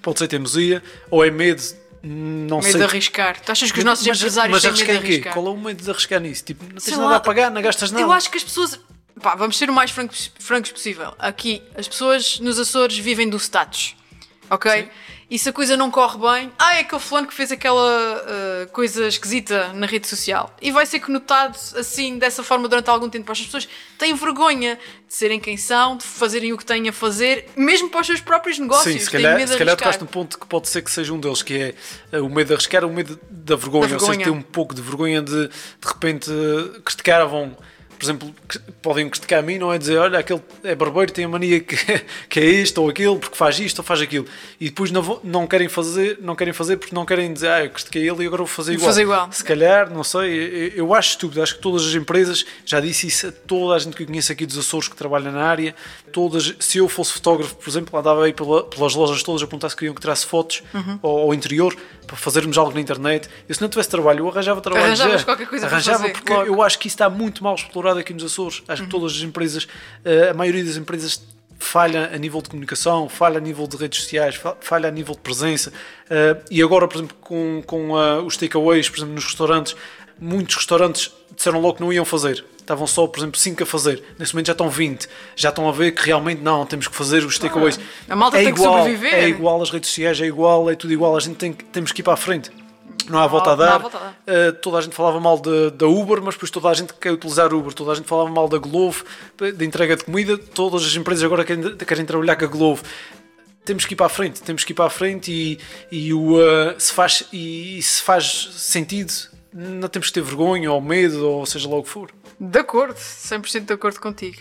pode ser teimosia, ou é medo. Não Medo sei de arriscar. Tu achas que os nossos mas, empresários mas têm medo de arriscar quê? Qual é o medo de arriscar nisso? Tipo, não tens Sei nada lá, a pagar, não gastas nada. Eu acho que as pessoas. Pá, vamos ser o mais francos, francos possível. Aqui, as pessoas nos Açores vivem do status. ok? Sim. E se a coisa não corre bem, ah, é aquele fulano que fez aquela uh, coisa esquisita na rede social. E vai ser conotado assim, dessa forma, durante algum tempo. As pessoas têm vergonha de serem quem são, de fazerem o que têm a fazer, mesmo para os seus próprios negócios. Sim, se calhar, medo se calhar tocaste num ponto que pode ser que seja um deles, que é eh, o medo de arriscar, o medo da vergonha, Da ou seja, vergonha. ter um pouco de vergonha de de repente eh, criticavam, por exemplo, podem criticar a mim, não é dizer, olha, aquele é barbeiro, tem a mania que, que é este ou aquele, porque faz isto ou faz aquilo. E depois não, não querem fazer, não querem fazer porque não querem dizer, ah, eu critiquei ele e agora vou fazer igual. fazer igual. Se calhar, não sei, eu, eu acho estúpido, acho que todas as empresas, já disse isso a toda a gente que eu conheço aqui dos Açores que trabalha na área, todas, se eu fosse fotógrafo, por exemplo, andava aí pela- pelas lojas todas a perguntar se queriam que tirasse fotos Uhum. ao, ao interior para fazermos algo na internet. Eu se não tivesse trabalho, eu arranjava trabalho Arranjavas já. qualquer coisa para arranjava fazer, porque logo. eu acho que isso está muito mal explorado aqui nos Açores. Uhum. Acho que todas as empresas, eh, a maioria das empresas falha a nível de comunicação, falha a nível de redes sociais, fa- falha a nível de presença. Eh, e agora, por exemplo, com, com ah, os takeaways, por exemplo, nos restaurantes, muitos restaurantes disseram logo que não iam fazer. Estavam só, por exemplo, 5 a fazer. Nesse momento já estão 20. Já estão a ver que realmente não, temos que fazer os takeaways. a malta é tem que igual, sobreviver. É igual às redes sociais, é igual, é tudo igual. A gente tem, que- temos que ir para a frente. Não há volta a dar. volta a dar. Uh, toda a gente falava mal de- da Uber, mas depois toda a gente quer utilizar Uber. Toda a gente falava mal da Glovo, de entrega de comida. Todas as empresas agora querem, querem trabalhar com a Glovo. Temos que ir para a frente, temos que ir para a frente e, e o, uh, se, faz, e, se faz sentido, não temos que ter vergonha ou medo, ou seja lá o que for. De acordo, 100% de acordo contigo.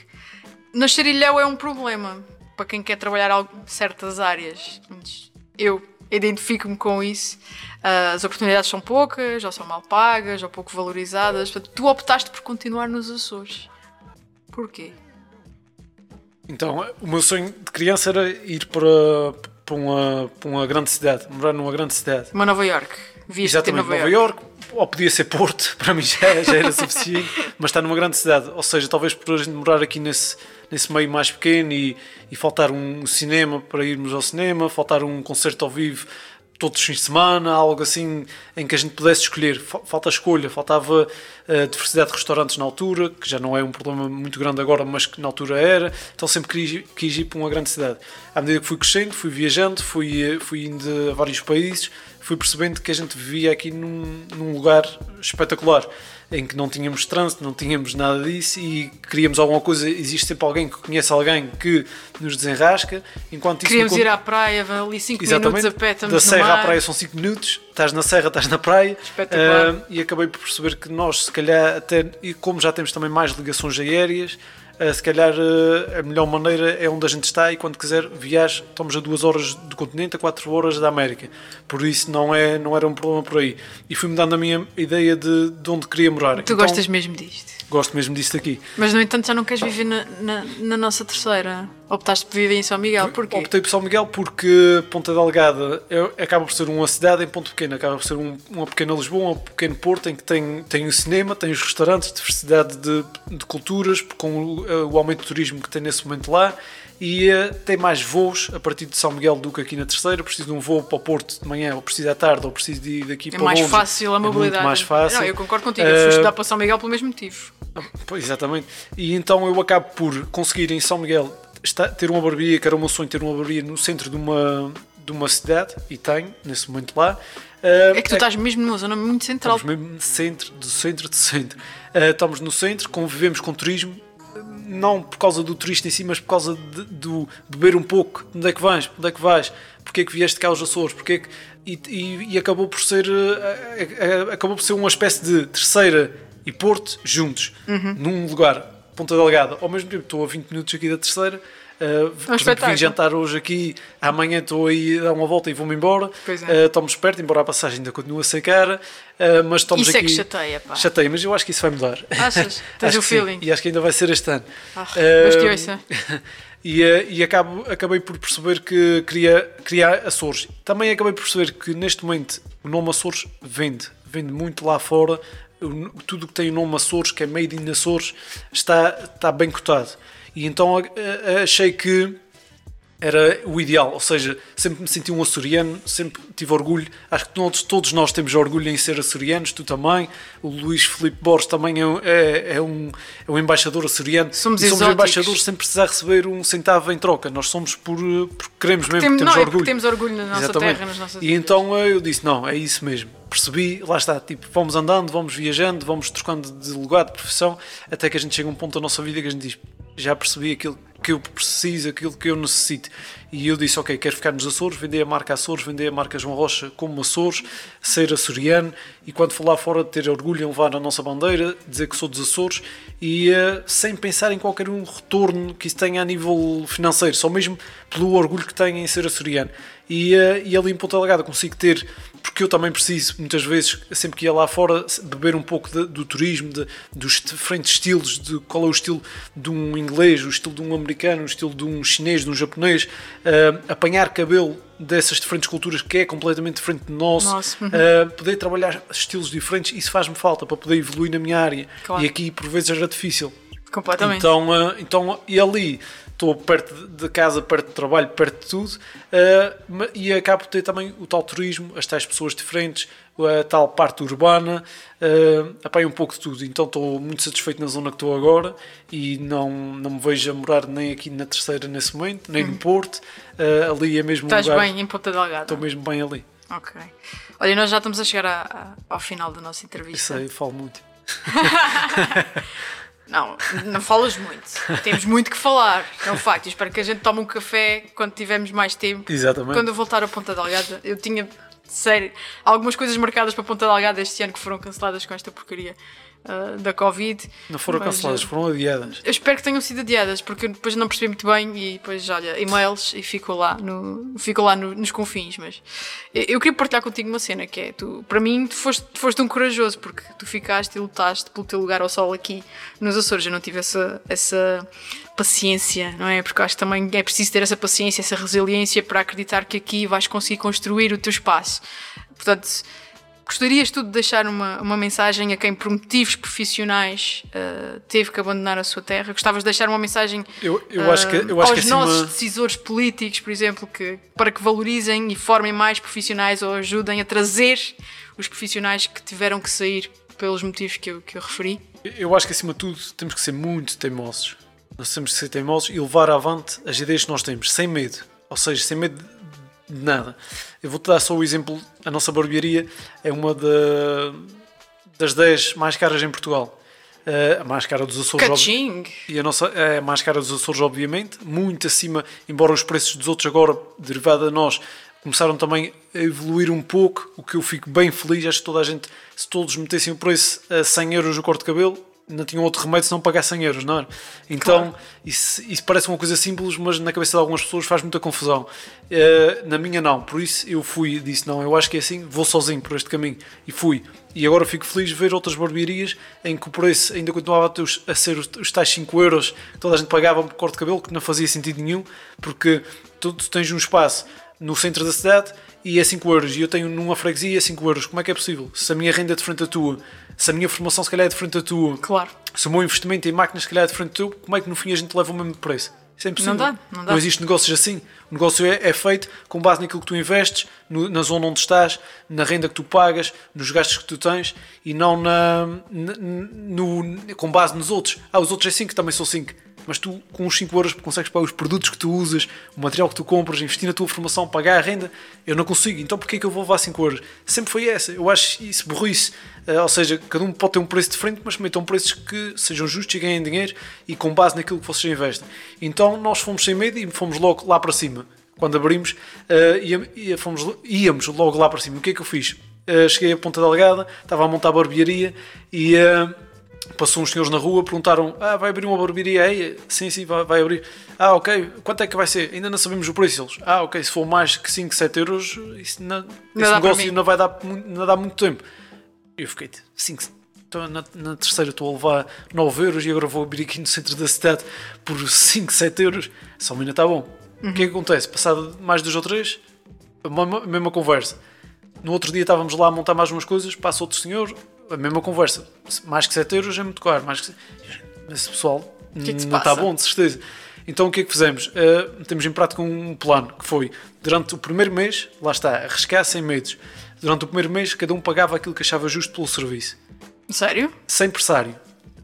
Nascer ilhéu é um problema para quem quer trabalhar certas áreas. Eu identifico-me com isso. Ah, As oportunidades são poucas, ou são mal pagas, ou pouco valorizadas. Portanto, tu optaste por continuar nos Açores. Porquê? Então, o meu sonho de criança era ir para, para, uma, para uma grande cidade, morar numa grande cidade. Uma Nova York. Viste Exatamente, Nova, Nova York. York, ou podia ser Porto, para mim já, já era suficiente, mas está numa grande cidade. Ou seja, talvez por gente morar aqui nesse, nesse meio mais pequeno e, e faltar um cinema para irmos ao cinema, faltar um concerto ao vivo todos os fins de semana, algo assim em que a gente pudesse escolher. Fa- Falta escolha, faltava eh, diversidade de restaurantes na altura, que já não é um problema muito grande agora, mas que na altura era. Então sempre quis, quis ir para uma grande cidade. À medida que fui crescendo, fui viajando, fui, eh, fui indo a vários países, fui percebendo que a gente vivia aqui num, num lugar espetacular, em que não tínhamos trânsito, não tínhamos nada disso e queríamos alguma coisa. Existe sempre alguém que conhece alguém que nos desenrasca, enquanto Queríamos ir à praia, ali 5 minutos a pé, estamos da serra à praia são 5 minutos, estás na serra, estás na praia. Ah, e acabei por perceber que nós, se calhar, até, e como já temos também mais ligações aéreas, se calhar ah, a melhor maneira é onde a gente está e quando quiser viajar, estamos a 2 horas do continente, a 4 horas da América. Por isso não, é, não era um problema por aí. E fui mudando a minha ideia de, de onde queria morar. Tu Então, gostas mesmo disto. Gosto mesmo disso daqui. Mas, no entanto, já não queres viver na, na, na nossa terceira. Optaste por viver em São Miguel. Porquê? Optei por São Miguel porque Ponta Delgada é- acaba por ser uma cidade em ponto pequeno, acaba por ser um- uma pequena Lisboa, um pequeno Porto em que tem, tem o cinema, tem os restaurantes, diversidade de, de culturas, com o, eh, o aumento do turismo que tem nesse momento lá. E eh, tem mais voos a partir de São Miguel do que aqui na terceira. Preciso de um voo para o Porto de manhã, ou preciso à tarde, ou preciso de ir daqui É para mais Londres. fácil a É mobilidade. mais fácil. Não, eu concordo contigo. Eu fui Eh, estudar para São Miguel pelo mesmo motivo. Pois, exatamente. E então eu acabo por conseguir em São Miguel ter uma barbearia, que era o meu sonho ter uma barbearia no centro de uma, de uma cidade, e tenho, nesse momento lá. Ah, É que tu estás mesmo numa zona muito central. Estamos mesmo no centro, do centro, do centro. Ah, estamos no centro, convivemos com turismo, não por causa do turista em si, mas por causa de, do beber um pouco. Onde é que vais? Onde é que vais? Porquê é que vieste cá aos Açores? Porquê é que... e, e- e acabou por ser ah, ah, acabou por ser uma espécie de terceira e Porto juntos, Uhum. num lugar, Ponta Delgada. Ao mesmo tempo, estou a 20 minutos aqui da terceira. Uh, exemplo, É um espetáculo. vim jantar hoje aqui, amanhã estou aí a dar uma volta e vou-me embora. É. Uh, estamos perto, embora a passagem ainda continue a ser cara, uh, mas estamos Isso é aqui. que chateia, pá. Chateia, mas eu acho que isso vai mudar. Achas? Tens Acho o que sim, feeling? E acho que ainda vai ser este ano. Ah, Uh, e e acabo, acabei por perceber que queria criar Açores. Também acabei por perceber que neste momento o nome Açores vende. Vende muito lá fora. O- Tudo que tem o nome Açores, que é Made in Açores, está, está bem cotado. E então achei que era o ideal, ou seja, sempre me senti um açoriano, sempre tive orgulho, acho que todos, todos nós temos orgulho em ser açorianos, tu também, o Luís Filipe Borges também é, é, é um, é um embaixador açoriano, Somos somos embaixadores sem precisar receber um centavo em troca, nós somos por, porque queremos mesmo, porque não, temos é porque orgulho. temos orgulho na nossa Exatamente. terra, nas nossas E vidas. então eh, eu disse, não, é isso mesmo. Percebi, lá está, tipo, vamos andando, vamos viajando, vamos trocando de lugar, de profissão, até que a gente chega a um ponto da nossa vida que a gente diz, já percebi aquilo que eu preciso, aquilo que eu necessito. E eu disse, ok, quero ficar nos Açores, vender a marca Açores, vender a marca João Rocha como Açores, ser açoriano, e quando for lá fora ter orgulho em levar a nossa bandeira, dizer que sou dos Açores, e eh, sem pensar em qualquer um retorno que isso tenha a nível financeiro, só mesmo pelo orgulho que tenho em ser açoriano. E, eh, e ali em Ponta Delgada consigo ter, porque eu também preciso, muitas vezes, sempre que ia lá fora, beber um pouco de- do turismo, de- dos diferentes estilos, de qual é o estilo de um inglês, o estilo de um americano, o estilo de um chinês, de um japonês, eh, apanhar cabelo dessas diferentes culturas que é completamente diferente do nosso, Nosso, uhum. eh, poder trabalhar estilos diferentes, isso faz-me falta para poder evoluir na minha área. Claro. E aqui, por vezes, era difícil. Completamente. Então, eh, então e ali estou perto de- casa, perto de trabalho, perto de tudo, ma- e acabo de ter também o tal turismo, as tais pessoas diferentes, a tal parte urbana, uh, apanho um pouco de tudo. Então estou muito satisfeito na zona que estou agora e não, não me vejo a morar nem aqui na terceira nesse momento, nem no Porto. eh, ali é mesmo Hum. Estás lugar. bem em Ponta Delgada. Estou mesmo bem ali. Ok. Olha, nós já estamos a chegar a- a- ao final da nossa Isso entrevista. aí falo muito. Não, não falas muito. Temos muito que falar. É um facto. Eu espero que a gente tome um café quando tivermos mais tempo. Exatamente. Quando eu voltar a Ponta Delgada, eu tinha, sério, algumas coisas marcadas para Ponta Delgada este ano que foram canceladas com esta porcaria ah, da Covid. Não foram Mas, canceladas, ah, foram adiadas. Eu espero que tenham sido adiadas, porque eu depois não percebi muito bem e depois, olha, e-mails e ficou lá, no, ficou lá no- nos confins. Mas eu, queria partilhar contigo uma cena que é: tu, para mim, tu foste, tu foste um corajoso, porque tu ficaste e lutaste pelo teu lugar ao sol aqui nos Açores. Eu não tive essa, essa paciência, não é? Porque acho que também é preciso ter essa paciência, essa resiliência para acreditar que aqui vais conseguir construir o teu espaço. Portanto. Gostarias tu de deixar uma, uma mensagem a quem, por motivos profissionais, uh, teve que abandonar a sua terra? Gostavas de deixar uma mensagem Eu, eu que, eu acho aos que nossos acima... decisores políticos, por exemplo, que, para que valorizem e formem mais profissionais ou ajudem a trazer os profissionais que tiveram que sair pelos motivos que eu, que eu referi? Eu acho que acima de tudo temos que ser muito teimosos. Nós temos que ser teimosos e levar avante as ideias que nós temos, sem medo. Ou seja, sem medo de de nada. Eu vou-te dar só o exemplo: a nossa barbearia é uma da- das 10 mais caras em Portugal. Eh, a mais cara dos Açores, Caching! e a nossa é a mais cara dos Açores, obviamente, muito acima, embora os preços dos outros agora, derivado a nós, começaram também a evoluir um pouco, o que eu fico bem feliz. Acho que toda a gente, se todos metessem o preço a 100 euros o corte de cabelo, não tinham outro remédio senão pagar 100 euros, não é? Então, isso, isso parece uma coisa simples, mas na cabeça de algumas pessoas faz muita confusão. Eh, na minha, não. Por isso, eu fui e disse: não, eu acho que é assim, vou sozinho por este caminho. E fui. E agora fico feliz de ver outras barbearias em que o preço ainda continuava a, ter a ser os, os tais 5 euros que toda a gente pagava por corte de cabelo, que não fazia sentido nenhum, porque tu, tu tens um espaço no centro da cidade e é 5 euros, e eu tenho numa freguesia 5 euros. Como é que é possível? Se a minha renda é diferente da tua, se a minha formação se calhar é diferente da tua, Claro. se o meu investimento em máquinas se calhar é diferente do teu, como é que no fim a gente leva o mesmo preço? Isso é impossível. Não dá, não dá. existe negócios assim. O negócio é, é feito com base naquilo que tu investes, no- na zona onde estás, na renda que tu pagas, nos gastos que tu tens e não na, na- no, com base nos outros. Ah, os outros é 5, também são 5. Mas tu, com os 5 euros, consegues pagar os produtos que tu usas, o material que tu compras, investir na tua formação, pagar a renda. Eu não consigo. Então, porquê é que eu vou levar 5 euros? Sempre foi essa. Eu acho isso burrice. Eh, ou seja, cada um pode ter um preço diferente, mas metam preços que sejam justos e ganhem dinheiro e com base naquilo que vocês investem. Então, nós fomos sem medo e fomos logo lá para cima. Quando abrimos, eh, ia- fomos, íamos logo lá para cima. O que é que eu fiz? Eh, cheguei a Ponta Delgada, estava a montar a barbearia e. eh, Passou uns senhores na rua, perguntaram: Ah, vai abrir uma barbearia aí? Sim, sim, vai, vai abrir. Ah, ok. Quanto é que vai ser? Ainda não sabemos o preço. Eles: Ah, ok. Se for mais que 5, 7 euros, isso não, Não esse negócio não vai dar, não dá muito tempo. Eu fiquei: 5, estou na, na terceira, estou a levar 9 euros e agora vou abrir aqui no centro da cidade por 5, 7 euros. Só ainda está bom. O que é que acontece? Passado mais dois ou três, a mesma, a mesma conversa. No outro dia estávamos lá a montar mais umas coisas, passa outro senhor, a mesma conversa. Mais que 7 euros é muito caro. Mais que... Esse pessoal que é que não está bom, de certeza. Então o que é que fizemos? Uh, temos em prática um plano que foi durante o primeiro mês, lá está, arriscar sem medos. Durante o primeiro mês, cada um pagava aquilo que achava justo pelo serviço. Sério? Sem pressário.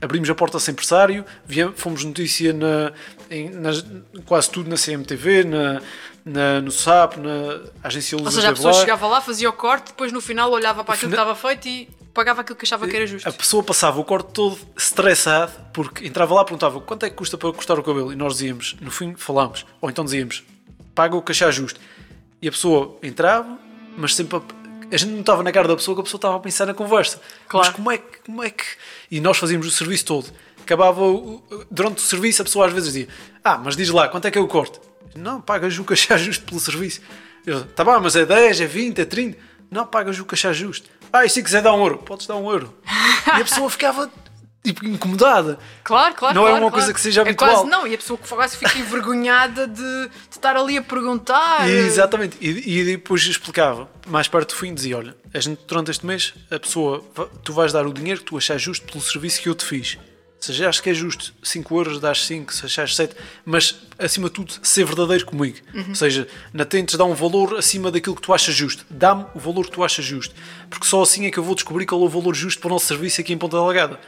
Abrimos a porta sem pressário, viemos, fomos notícia na, em, nas, quase tudo na CMTV, na, na, no SAP, na agência Luz Ou seja, a pessoa chegava lá, fazia o corte, depois no final olhava para aquilo que estava feito e pagava aquilo que achava que era justo. A pessoa passava o corte todo estressado porque entrava lá e perguntava quanto é que custa para cortar o cabelo e nós dizíamos, no fim falámos, ou então dizíamos, paga o que achar justo. E a pessoa entrava, mas sempre a, a gente não estava na cara da pessoa que a pessoa estava a pensar na conversa. Claro. Mas como é, que, como é que. E nós fazíamos o serviço todo. Acabava durante o serviço, a pessoa às vezes dizia: Ah, mas diz lá, quanto é que é o corte? Não, pagas o que achar justo pelo serviço. Eu, tá bom, mas é 10, é 20, é 30. Não, pagas o que achar justo. Ah, e se quiser dar um euro? Podes dar um euro. E a pessoa ficava tipo, incomodada. Claro, claro. Não claro, é uma claro. coisa que seja é habitual. Quase não, e a pessoa quase fica envergonhada de, de, estar ali a perguntar. E, exatamente, e, e, depois explicava, mais perto do fim, dizia: Olha, a gente, durante este mês, a pessoa, tu vais dar o dinheiro que tu achas justo pelo serviço que eu te fiz. Se achares que é justo 5 euros, dás 5, se achares 7, mas acima de tudo, ser verdadeiro comigo. Uhum. Ou seja, não tentes dar um valor acima daquilo que tu achas justo. Dá-me o valor que tu achas justo. Porque só assim é que eu vou descobrir qual é o valor justo para o nosso serviço aqui em Ponta Delgada.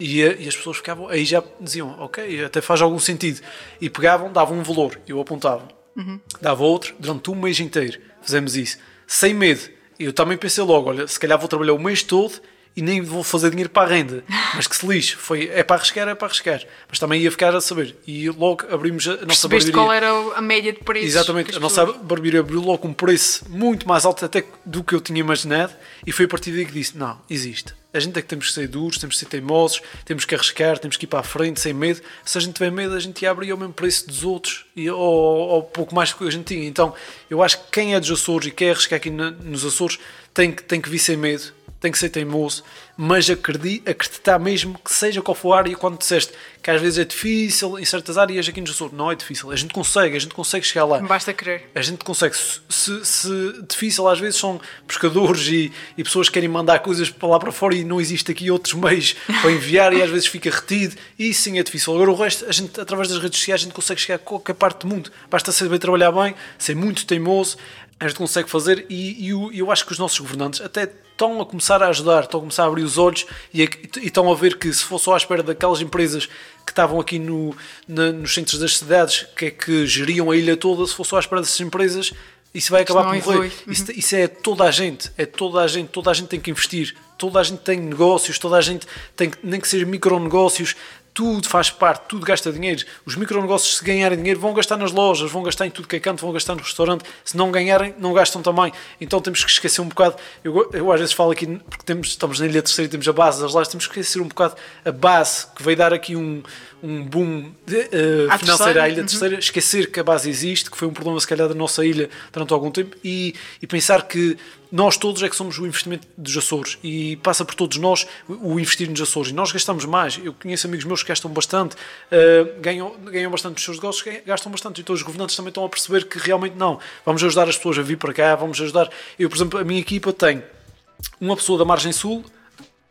E, eh, e, as pessoas ficavam, aí já diziam, ok, até faz algum sentido. E pegavam, davam um valor, eu apontava. Uhum. Dava outro, durante um mês inteiro. Fizemos isso. Sem medo. Eu também pensei logo, olha, se calhar vou trabalhar o mês todo e nem vou fazer dinheiro para a renda. Mas que se lixe, foi, é para arriscar, é para arriscar. Mas também ia ficar a saber. E logo abrimos a nossa Percebeste barbearia. qual era a média de preços? Exatamente, a nossa barbearia abriu logo um preço muito mais alto até do que eu tinha imaginado. E foi a partir daí que disse: não, existe. A gente é que temos que ser duros, temos que ser teimosos, temos que arriscar, temos que ir para a frente sem medo. Se a gente tiver medo, a gente abre ao mesmo preço dos outros e, ou, ou pouco mais do que a gente tinha. Então, eu acho que quem é dos Açores e quer arriscar aqui na, nos Açores tem que, tem que vir sem medo tem que ser teimoso, mas acreditar mesmo que seja qual for a área, quando disseste que às vezes é difícil em certas áreas aqui no Sul, não é difícil, a gente consegue, a gente consegue chegar lá. Basta querer. A gente consegue. Se, se difícil às vezes são pescadores e, e, pessoas que querem mandar coisas para lá para fora e não existe aqui outros meios para enviar e às vezes fica retido, e sim é difícil. Agora o resto, a gente, através das redes sociais, a gente consegue chegar a qualquer parte do mundo. Basta saber trabalhar bem, ser muito teimoso, a gente consegue fazer e, e eu, eu acho que os nossos governantes até estão a começar a ajudar, estão a começar a abrir os olhos e, e, e estão a ver que se fosse só à espera daquelas empresas que estavam aqui no, na, nos centros das cidades, que é que geriam a ilha toda, se fosse só à espera dessas empresas, isso vai acabar por morrer. Uhum. Isso, isso, é toda a gente, é toda a gente, toda a gente tem que investir, toda a gente tem negócios, toda a gente tem nem que sejam micronegócios, tudo faz parte, tudo gasta dinheiro. Os micronegócios, se ganharem dinheiro, vão gastar nas lojas, vão gastar em tudo que é canto, vão gastar no restaurante. Se não ganharem, não gastam também. Então temos que esquecer um bocado. Eu, eu às vezes falo aqui, porque temos, estamos na Ilha Terceira e temos a base das lojas, temos que esquecer um bocado a base que veio dar aqui um, um boom uh, financeiro à Ilha uhum. Terceira. Esquecer que a base existe, que foi um problema, se calhar, da nossa ilha durante algum tempo e, e pensar que nós todos é que somos o investimento dos Açores e passa por todos nós o investir nos Açores. E nós gastamos mais. Eu conheço amigos meus que gastam bastante, uh, ganham, ganham bastante nos seus negócios, gastam bastante. Então os governantes também estão a perceber que realmente não. Vamos ajudar as pessoas a vir para cá, vamos ajudar. Eu, por exemplo, a minha equipa tem uma pessoa da Margem Sul,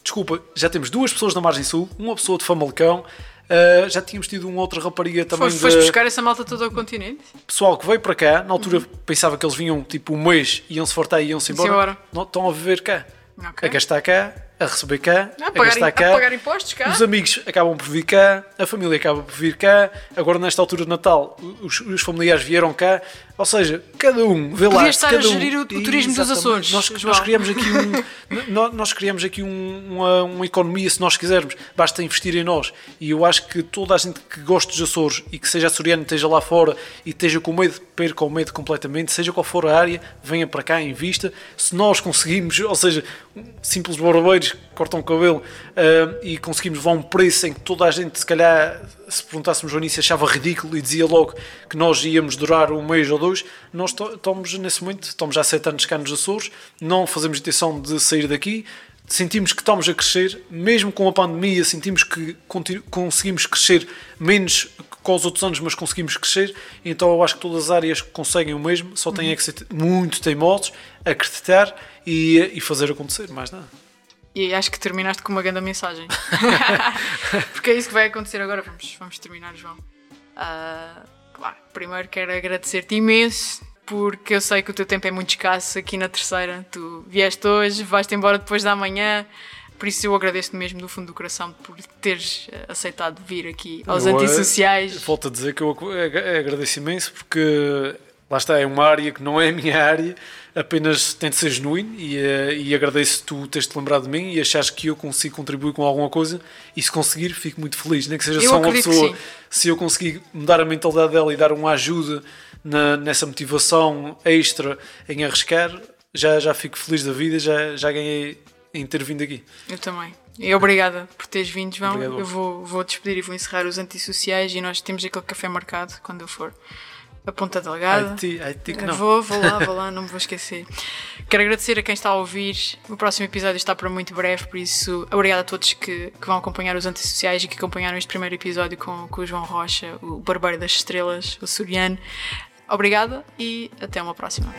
desculpa, já temos duas pessoas da Margem Sul, uma pessoa de Famalicão Uh, já tínhamos tido uma outra rapariga também. Foste, foste buscar essa malta todo ao continente? Pessoal que veio para cá, na altura uhum. pensava que eles vinham tipo um mês, iam-se fartar e iam-se embora. Não, estão a viver cá. Okay. A gastar cá, a receber cá, a, a pagar, gastar cá. A pagar impostos cá. Os amigos acabam por vir cá, a família acaba por vir cá. Agora, nesta altura de Natal, os, os familiares vieram cá. Ou seja, cada um vê lá. estar cada a gerir um, o, o turismo dos Açores. Nós, nós, criamos aqui, um, nós, nós criamos aqui um, uma, uma economia, se nós quisermos. Basta investir em nós. E eu acho que toda a gente que gosta dos Açores e que seja açoriano, esteja lá fora e esteja com medo, perca o medo completamente, seja qual for a área, venha para cá, invista. Se nós conseguimos, ou seja, simples barbeiros cortam o cabelo uh, e conseguimos levar um preço em que toda a gente, se calhar, se perguntássemos ao início, achava ridículo e dizia logo que nós íamos durar um mês ou dois. Nós estamos nesse momento, estamos já há sete anos cá nos Açores, não fazemos intenção de sair daqui. Sentimos que estamos a crescer, mesmo com a pandemia, sentimos que conseguimos crescer menos que os outros anos, mas conseguimos crescer. Então eu acho que todas as áreas conseguem o mesmo, só têm uhum. que ser muito teimosos, acreditar e, e fazer acontecer, mais nada. E acho que terminaste com uma grande mensagem. Porque é isso que vai acontecer agora. Vamos, vamos terminar, João. Uh, claro, primeiro quero agradecer-te imenso porque eu sei que o teu tempo é muito escasso aqui na terceira. Tu vieste hoje, vais-te embora depois da manhã. Por isso eu agradeço-te mesmo do fundo do coração por teres eh, aceitado vir aqui aos eu, antissociais. Volto a dizer que eu agradeço imenso porque lá está, é uma área que não é a minha área, apenas tem de ser genuíno e, uh, e agradeço tu teres-te lembrado de mim e achares que eu consigo contribuir com alguma coisa e se conseguir fico muito feliz, nem que seja eu só uma pessoa, se eu conseguir mudar a mentalidade dela e dar uma ajuda na, nessa motivação extra em arriscar, já, já fico feliz da vida, já, já ganhei em ter vindo aqui. Eu também. E obrigada por teres vindo, João. Obrigado. Eu vou, vou despedir e vou encerrar os antissociais e nós temos aquele café marcado quando eu for a Ponta Delgada. Haiti que não. Vou, vou lá, vou lá, não me vou esquecer. Quero agradecer a quem está a ouvir. O próximo episódio está para muito breve, por isso, obrigado a todos que, que vão acompanhar os antissociais e que acompanharam este primeiro episódio com, com o João Rocha, o Barbeiro das Estrelas, o Suriano. Obrigada e até uma próxima.